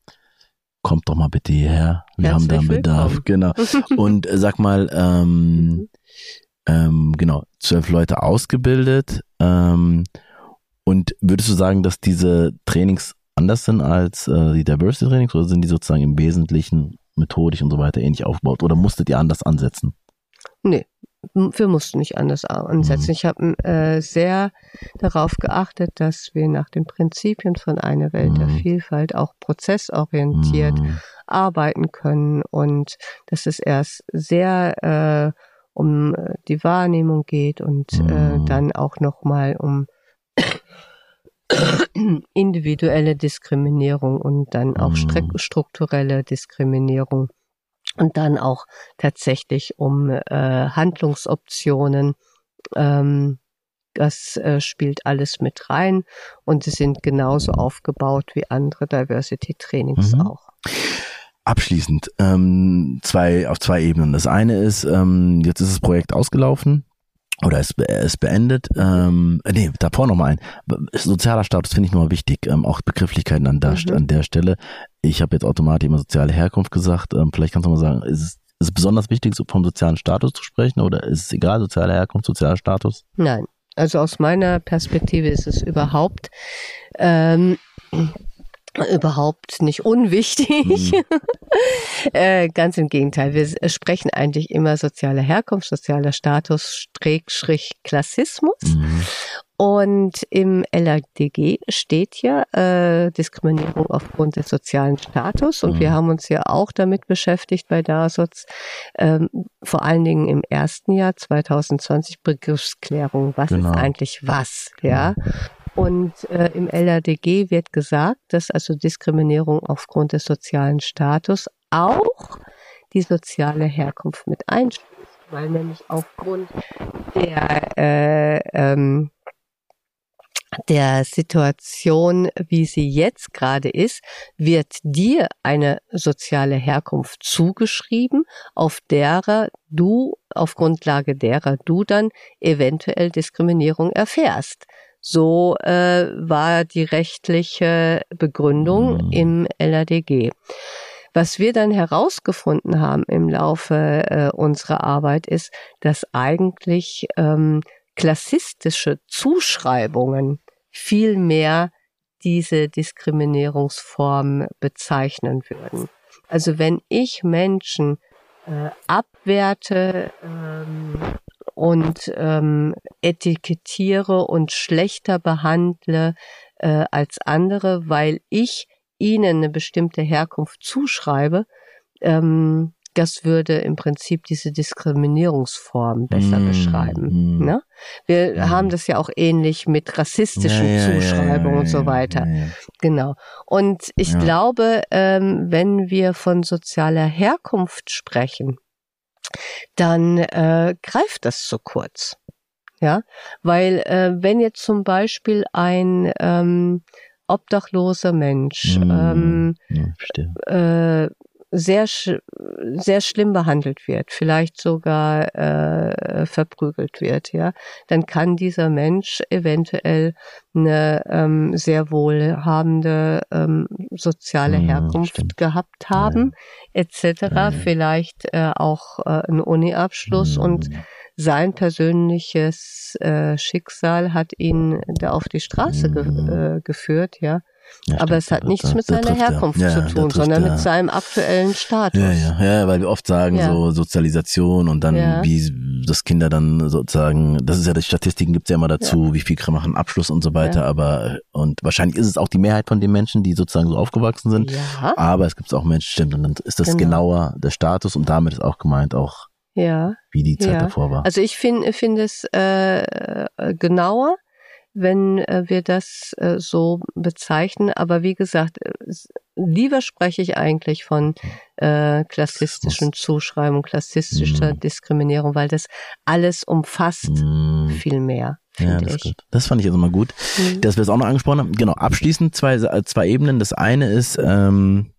kommt doch mal bitte hierher. Wir Herzlich haben da einen Bedarf. Genau. Und äh, sag mal, ähm, ähm, genau, zwölf Leute ausgebildet. Ähm, und würdest du sagen, dass diese Trainings anders sind als äh, die Diversity Trainings oder sind die sozusagen im Wesentlichen methodisch und so weiter ähnlich aufgebaut oder musstet ihr anders ansetzen? Nee, wir mussten nicht anders ansetzen. Mhm. Ich habe äh, sehr darauf geachtet, dass wir nach den Prinzipien von einer Welt mhm. der Vielfalt auch prozessorientiert mhm. arbeiten können und dass es erst sehr äh, um äh, die Wahrnehmung geht und äh, mhm. dann auch nochmal um individuelle Diskriminierung und dann auch mhm. strukturelle Diskriminierung und dann auch tatsächlich um äh, Handlungsoptionen. Ähm, das äh, spielt alles mit rein und sie sind genauso aufgebaut wie andere Diversity Trainings mhm. auch. Abschließend ähm, zwei auf zwei Ebenen. Das eine ist, ähm, jetzt ist das Projekt ausgelaufen oder es ist beendet. Ähm, nee, davor nochmal ein. Sozialer Status finde ich nochmal wichtig, ähm, auch Begrifflichkeiten an der, mhm. an der Stelle. Ich habe jetzt automatisch immer soziale Herkunft gesagt. Ähm, vielleicht kannst du mal sagen, ist es, ist es besonders wichtig, so vom sozialen Status zu sprechen oder ist es egal, soziale Herkunft, sozialer Status? Nein, also aus meiner Perspektive ist es überhaupt ähm, überhaupt nicht unwichtig. Mhm. äh, ganz im Gegenteil. Wir sprechen eigentlich immer soziale Herkunft, sozialer Status, Schrägstrich Klassismus. Mhm. Und im LADG steht ja äh, Diskriminierung aufgrund des sozialen Status. Und mhm. wir haben uns ja auch damit beschäftigt bei DASOZ, ähm, vor allen Dingen im ersten Jahr 2020 Begriffsklärung. Was genau. ist eigentlich was? Ja. Genau. Und äh, im LADG wird gesagt, dass also Diskriminierung aufgrund des sozialen Status auch die soziale Herkunft mit einschließt, weil nämlich aufgrund der äh, ähm, der Situation, wie sie jetzt gerade ist, wird dir eine soziale Herkunft zugeschrieben, auf derer du, auf Grundlage derer du dann eventuell Diskriminierung erfährst. So äh, war die rechtliche Begründung mhm. im LADG. Was wir dann herausgefunden haben im Laufe äh, unserer Arbeit ist, dass eigentlich ähm, klassistische Zuschreibungen viel mehr diese Diskriminierungsform bezeichnen würden. Also wenn ich Menschen äh, abwerte ähm, und ähm, etikettiere und schlechter behandle äh, als andere, weil ich ihnen eine bestimmte Herkunft zuschreibe, ähm, das würde im Prinzip diese Diskriminierungsform besser mm, beschreiben. Mm, ne? Wir mm. haben das ja auch ähnlich mit rassistischen ja, ja, Zuschreibungen ja, und so weiter. Genau. Und ich glaube, ähm, wenn wir von sozialer Herkunft sprechen, dann äh, greift das zu kurz. Ja, weil äh, wenn jetzt zum Beispiel ein ähm, obdachloser Mensch mm, ähm, ja, äh, sehr sehr schlimm behandelt wird, vielleicht sogar äh, verprügelt wird, ja, dann kann dieser Mensch eventuell eine ähm, sehr wohlhabende ähm, soziale hm, Herkunft ja, gehabt haben, ja. etc. Ja, vielleicht äh, auch äh, einen Uni-Abschluss und sein persönliches äh, Schicksal hat ihn da auf die Straße ge hm. äh, geführt, ja. Ja, Aber es hat nichts mit seiner Herkunft ja. Zu tun, sondern mit seinem aktuellen Status. Ja, ja, ja, weil wir oft sagen so Sozialisation und dann wie das Kinder dann sozusagen, das ist ja die Statistiken gibt's ja immer dazu, wie viel machen Abschluss und so weiter, aber und wahrscheinlich ist es auch die Mehrheit von den Menschen, die sozusagen so aufgewachsen sind. Aber es gibt auch Menschen, stimmt, und dann ist das genau. genauer der Status und damit ist auch gemeint auch ja. wie die Zeit davor war. Also ich finde finde es äh, genauer wenn äh, wir das äh, so bezeichnen. Aber wie gesagt, äh, lieber spreche ich eigentlich von äh, klassistischen Zuschreibungen, klassistischer mm. Diskriminierung, weil das alles umfasst mm. viel mehr. Ja, das, ich. das fand ich jetzt mal gut, mhm. dass wir es auch noch angesprochen haben. Genau, abschließend zwei, zwei Ebenen. Das eine ist, ähm,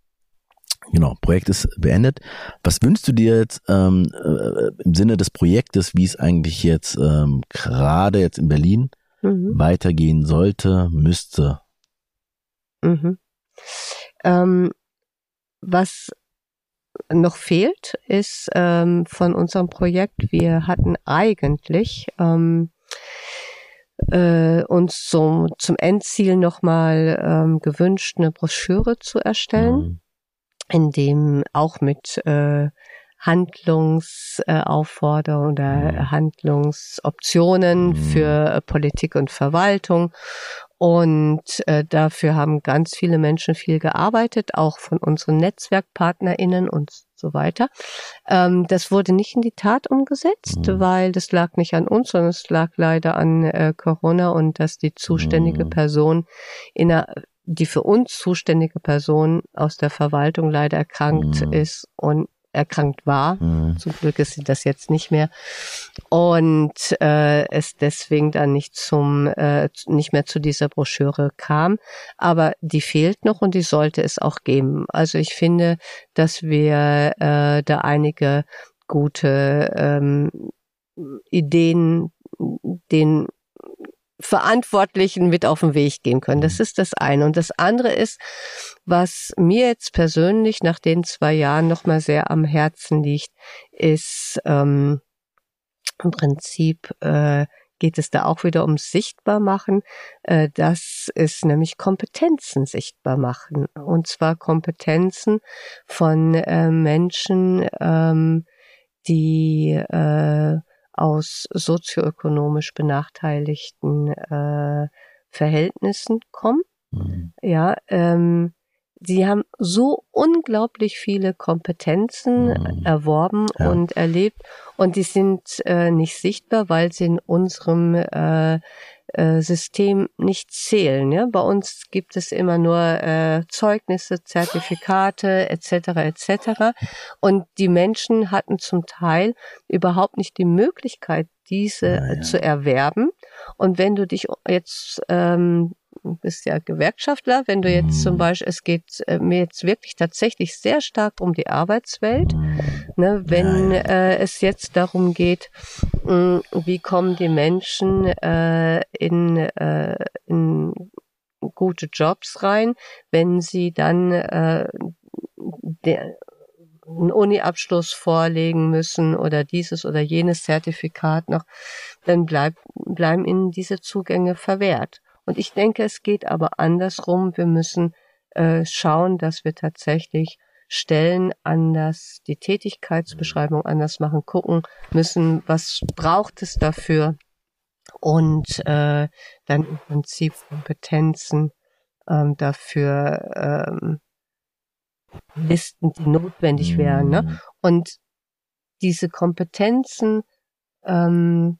Genau, Projekt ist beendet. Was wünschst du dir jetzt ähm, äh, im Sinne des Projektes, wie es eigentlich jetzt ähm, gerade jetzt in Berlin mhm. weitergehen sollte, müsste? Mhm. Ähm, was noch fehlt, ist ähm, von unserem Projekt, wir hatten eigentlich ähm, äh, uns zum, zum Endziel nochmal ähm, gewünscht, eine Broschüre zu erstellen. Mhm in dem auch mit äh, Handlungsaufforderungen oder mhm. Handlungsoptionen mhm. für äh, Politik und Verwaltung. Und äh, dafür haben ganz viele Menschen viel gearbeitet, auch von unseren NetzwerkpartnerInnen und so weiter. Ähm, das wurde nicht in die Tat umgesetzt, mhm. weil das lag nicht an uns, sondern es lag leider an äh, Corona und dass die zuständige mhm. Person in einer die für uns zuständige Person aus der Verwaltung leider erkrankt mhm. ist und erkrankt war. Mhm. Zum Glück ist sie das jetzt nicht mehr. Und äh, es deswegen dann nicht zum äh, nicht mehr zu dieser Broschüre kam. Aber die fehlt noch und die sollte es auch geben. Also ich finde, dass wir äh, da einige gute ähm, Ideen den Verantwortlichen mit auf den Weg gehen können. Das mhm. ist das eine. Und das andere ist, was mir jetzt persönlich nach den zwei Jahren nochmal sehr am Herzen liegt, ist ähm, im Prinzip äh, geht es da auch wieder ums Sichtbarmachen. Äh, das ist nämlich Kompetenzen sichtbar machen. Und zwar Kompetenzen von äh, Menschen, ähm, die äh, aus sozioökonomisch benachteiligten äh, Verhältnissen kommen. Mhm. Ja, ähm, sie haben so unglaublich viele Kompetenzen mhm. erworben ja. und erlebt und die sind äh, nicht sichtbar, weil sie in unserem äh, äh, System nicht zählen. Ja? Bei uns gibt es immer nur äh, Zeugnisse, Zertifikate etc. etc. Und die Menschen hatten zum Teil überhaupt nicht die Möglichkeit, diese ja, ja. zu erwerben. Und wenn du dich jetzt ähm, bist ja Gewerkschaftler, wenn du jetzt zum. Beispiel, es geht äh, mir jetzt wirklich tatsächlich sehr stark um die Arbeitswelt, ne, wenn. Äh, es jetzt darum geht, mh, wie kommen die Menschen äh, in, äh, in gute Jobs rein, wenn sie dann äh, der, einen Uni-Abschluss vorlegen müssen oder dieses oder jenes Zertifikat noch, dann bleib, bleiben ihnen diese Zugänge verwehrt. Und ich denke, es geht aber andersrum. Wir müssen äh, schauen, dass wir tatsächlich Stellen anders, die Tätigkeitsbeschreibung anders machen, gucken müssen, was braucht es dafür und äh, dann im Prinzip Kompetenzen ähm, dafür ähm, listen, die notwendig wären. Ne? Mhm. Und diese Kompetenzen ähm,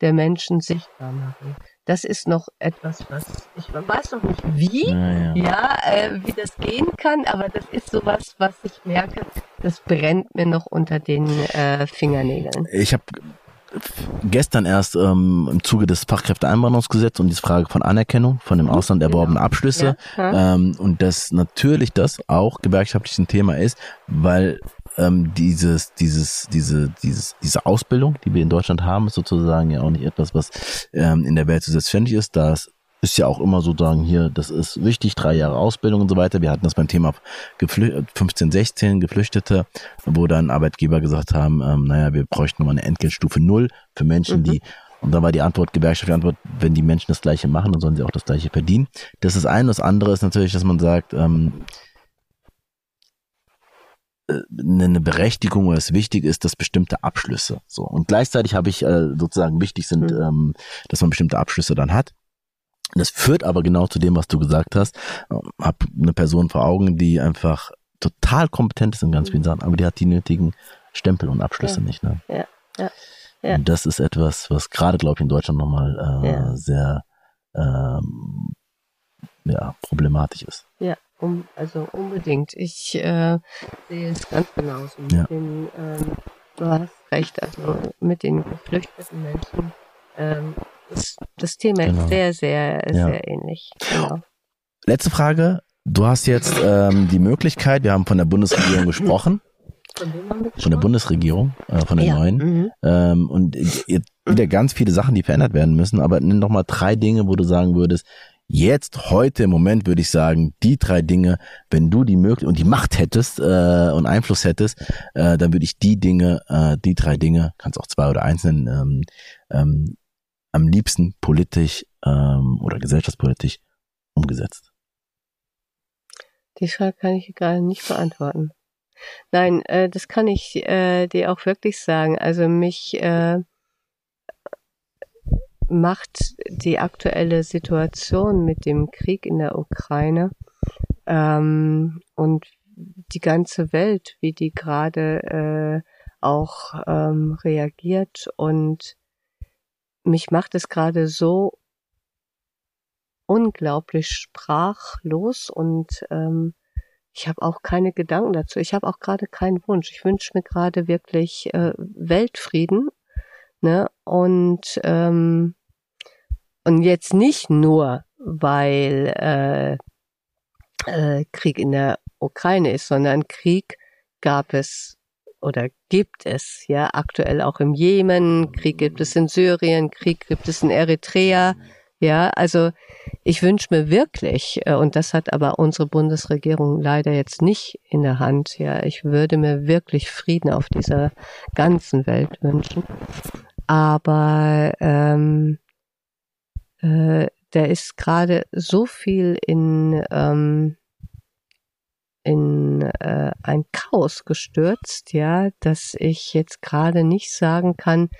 der Menschen sichtbar machen. Das ist noch etwas, was ich weiß noch nicht wie, ja, ja. ja äh, wie das gehen kann, aber das ist sowas, was ich merke, das brennt mir noch unter den äh, Fingernägeln. Ich habe gestern erst ähm, im Zuge des Fachkräfteeinwanderungsgesetzes und die Frage von Anerkennung von dem mhm. Ausland erworbenen. Abschlüsse ja. ähm, und dass natürlich das auch gewerkschaftlich ein Thema ist, weil ähm, dieses, dieses, diese, dieses, diese Ausbildung, die wir in Deutschland haben, ist sozusagen ja auch nicht etwas, was ähm, in der Welt so selbstständig ist. Das ist ja auch immer sozusagen hier, das ist wichtig, drei Jahre Ausbildung und so weiter. Wir hatten das beim Thema 15, 16 Geflüchtete, wo dann Arbeitgeber gesagt haben, ähm, naja, wir bräuchten nochmal eine Entgeltstufe Null für Menschen, mhm. die und da war die Antwort, Gewerkschaft, die Antwort, wenn die Menschen das Gleiche machen, dann sollen sie auch das Gleiche verdienen. Das ist ein. Das andere ist natürlich, dass man sagt, ähm, eine Berechtigung oder es wichtig ist, dass bestimmte Abschlüsse so und gleichzeitig habe ich äh, sozusagen wichtig sind, mhm. ähm, dass man bestimmte Abschlüsse dann hat. Das führt aber genau zu dem, was du gesagt hast. Ähm, hab eine Person vor Augen, die einfach total kompetent ist in ganz vielen mhm. Sachen, aber die hat die nötigen Stempel und Abschlüsse ja. nicht. Ne? Ja. Ja. Ja. Und das ist etwas, was gerade glaube ich in Deutschland nochmal äh, ja. sehr ähm, ja, problematisch ist. Ja. Um, also unbedingt. Ich äh, sehe es ganz genauso. Mit ja. den, ähm, du hast recht, also mit den geflüchteten Menschen ähm, ist das Thema genau. ist sehr, sehr, ja. sehr ähnlich. Genau. Letzte Frage. Du hast jetzt ähm, die Möglichkeit, wir haben von der Bundesregierung gesprochen, von der Bundesregierung, äh, von der Ja. neuen, Mhm. ähm, und jetzt wieder ganz viele Sachen, die verändert werden müssen, aber nenn doch mal drei Dinge, wo du sagen würdest, jetzt, heute, im Moment würde ich sagen, die drei Dinge, wenn du die Möglichkeit und die Macht hättest äh, und Einfluss hättest, äh, dann würde ich die Dinge, äh, die drei Dinge, kannst auch zwei oder eins nennen, ähm, ähm, am liebsten politisch ähm, oder gesellschaftspolitisch umgesetzt. Die Frage kann ich gerade nicht beantworten. Nein, äh, das kann ich äh, dir auch wirklich sagen. Also mich äh, macht die aktuelle Situation mit dem Krieg in der Ukraine ähm, und die ganze Welt, wie die gerade äh, auch ähm, reagiert und mich macht es gerade so unglaublich sprachlos und ähm, ich habe auch keine Gedanken dazu. Ich habe auch gerade keinen Wunsch. Ich wünsche mir gerade wirklich äh, Weltfrieden, ne? Und ähm, und jetzt nicht nur, weil äh, äh, Krieg in der Ukraine ist, sondern Krieg gab es oder gibt es ja aktuell auch im Jemen, Krieg gibt es in Syrien, Krieg gibt es in Eritrea. Ja, also ich wünsche mir wirklich, äh, und das hat aber unsere Bundesregierung leider jetzt nicht in der Hand, ja, ich würde mir wirklich Frieden auf dieser ganzen Welt wünschen. Aber ähm, äh, da ist gerade so viel in, ähm, in äh, ein Chaos gestürzt, ja, dass ich jetzt gerade nicht sagen kann,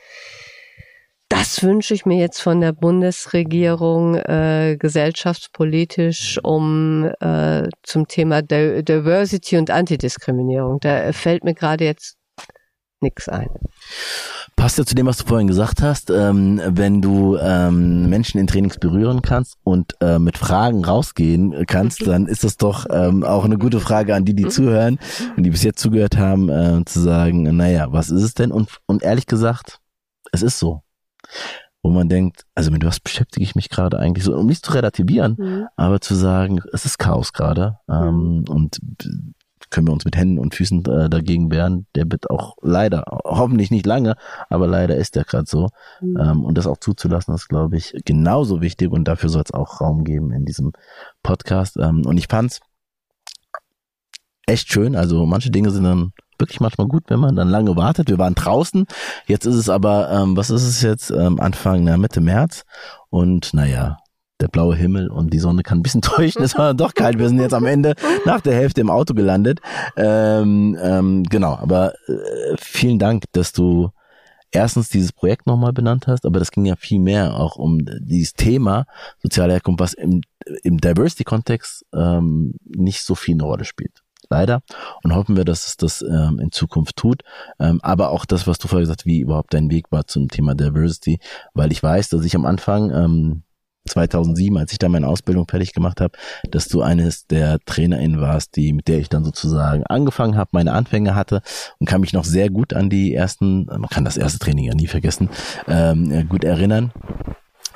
das wünsche ich mir jetzt von der Bundesregierung äh, gesellschaftspolitisch um äh, zum Thema Di- Diversity und Antidiskriminierung. Da fällt mir gerade jetzt nichts ein. Passt ja zu dem, was du vorhin gesagt hast. Ähm, wenn du ähm, Menschen in Trainings berühren kannst und äh, mit Fragen rausgehen kannst, dann ist das doch ähm, auch eine gute Frage an die, die zuhören und die bis jetzt zugehört haben, äh, zu sagen, naja, was ist es denn? Und, und ehrlich gesagt, es ist so. Wo man denkt, also mit was beschäftige ich mich gerade eigentlich so, um nicht zu relativieren, aber zu sagen, es ist Chaos gerade ähm, und können wir uns mit Händen und Füßen äh, dagegen wehren. Der wird auch leider, hoffentlich nicht lange, aber leider ist der gerade so. Mhm. Ähm, und das auch zuzulassen, ist, glaube ich, genauso wichtig und dafür soll es auch Raum geben in diesem Podcast. Ähm, und ich fand's echt schön. Also manche Dinge sind dann wirklich manchmal gut, wenn man dann lange wartet. Wir waren draußen. Jetzt ist es aber, ähm, was ist es jetzt? Ähm, Anfang, na, Mitte März. Und naja, der blaue Himmel und die Sonne kann ein bisschen täuschen. Es war doch kalt. Wir sind jetzt am Ende nach der Hälfte im Auto gelandet. Ähm, ähm, genau, aber äh, vielen Dank, dass du erstens dieses Projekt nochmal benannt hast, aber das ging ja viel mehr auch um dieses Thema soziale Herkunft, was im, im Diversity-Kontext ähm, nicht so viel eine Rolle spielt. Leider. Und hoffen wir, dass es das ähm, in Zukunft tut. Ähm, aber auch das, was du vorher gesagt hast, wie überhaupt dein Weg war zum Thema Diversity, weil ich weiß, dass ich am Anfang ähm, 2007, als ich da meine Ausbildung fertig gemacht habe, dass du eines der TrainerInnen warst, die mit der ich dann sozusagen angefangen habe, meine Anfänge hatte und kann mich noch sehr gut an die ersten, man kann das erste Training ja nie vergessen, ähm, gut erinnern.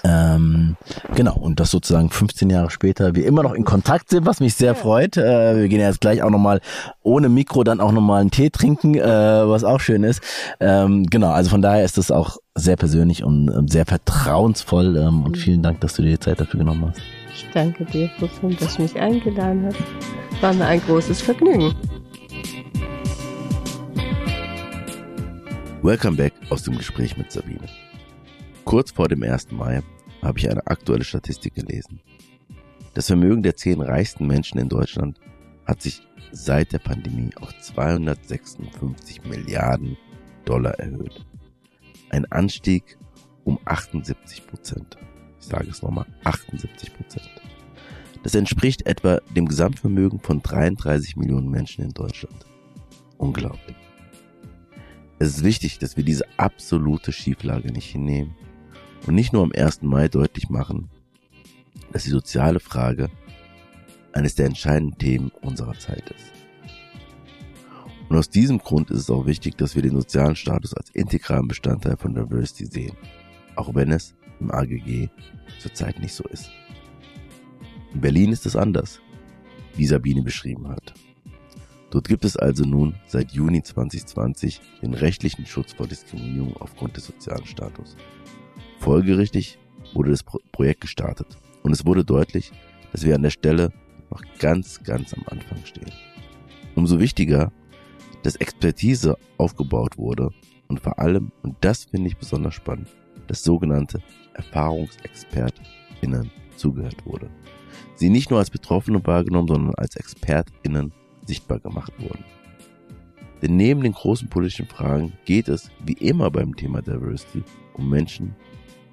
Ähm, genau, und das sozusagen 15 Jahre später wir immer noch in Kontakt sind, was mich sehr freut. Äh, wir gehen jetzt gleich auch nochmal ohne Mikro dann auch nochmal einen Tee trinken, äh, was auch schön ist. Ähm, genau, also von daher ist das auch sehr persönlich und ähm, sehr vertrauensvoll ähm, und vielen Dank, dass du dir die Zeit dafür genommen hast. Ich danke dir, Fussum, dass du mich eingeladen hast. War mir ein großes Vergnügen. Welcome back aus dem Gespräch mit Sabine. Kurz vor dem 1. Mai habe ich eine aktuelle Statistik gelesen. Das Vermögen der zehn reichsten Menschen in Deutschland hat sich seit der Pandemie auf 256 Milliarden Dollar erhöht. Ein Anstieg um 78 Prozent. Ich sage es nochmal, 78 Prozent. Das entspricht etwa dem Gesamtvermögen von 33 Millionen Menschen in Deutschland. Unglaublich. Es ist wichtig, dass wir diese absolute Schieflage nicht hinnehmen und nicht nur am 1. Mai deutlich machen, dass die soziale Frage eines der entscheidenden Themen unserer Zeit ist. Und aus diesem Grund ist es auch wichtig, dass wir den sozialen Status als integralen Bestandteil von Diversity sehen, auch wenn es im AGG zurzeit nicht so ist. In Berlin ist es anders. wie Sabine beschrieben hat. Dort gibt es also nun seit Juni 2020 den rechtlichen Schutz vor Diskriminierung aufgrund des sozialen Status. Folgerichtig wurde das Projekt gestartet und es wurde deutlich, dass wir an der Stelle noch ganz, ganz am Anfang stehen. Umso wichtiger, dass Expertise aufgebaut wurde und vor allem, und das finde ich besonders spannend, dass sogenannte ErfahrungsexpertInnen zugehört wurde. Sie nicht nur als Betroffene wahrgenommen, sondern als ExpertInnen sichtbar gemacht wurden. Denn neben den großen politischen Fragen geht es, wie immer beim Thema Diversity, um Menschen,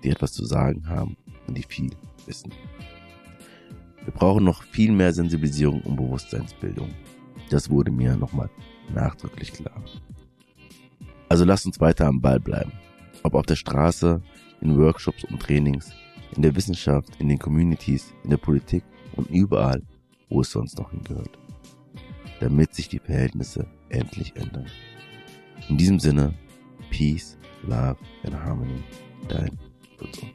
die etwas zu sagen haben und die viel wissen. Wir brauchen noch viel mehr Sensibilisierung und Bewusstseinsbildung. Das wurde mir nochmal nachdrücklich klar. Also lasst uns weiter am Ball bleiben. Ob auf der Straße, in Workshops und Trainings, in der Wissenschaft, in den Communities, in der Politik und überall, wo es sonst noch hingehört damit sich die Verhältnisse endlich ändern. In diesem Sinne, Peace, Love and Harmony, dein 不错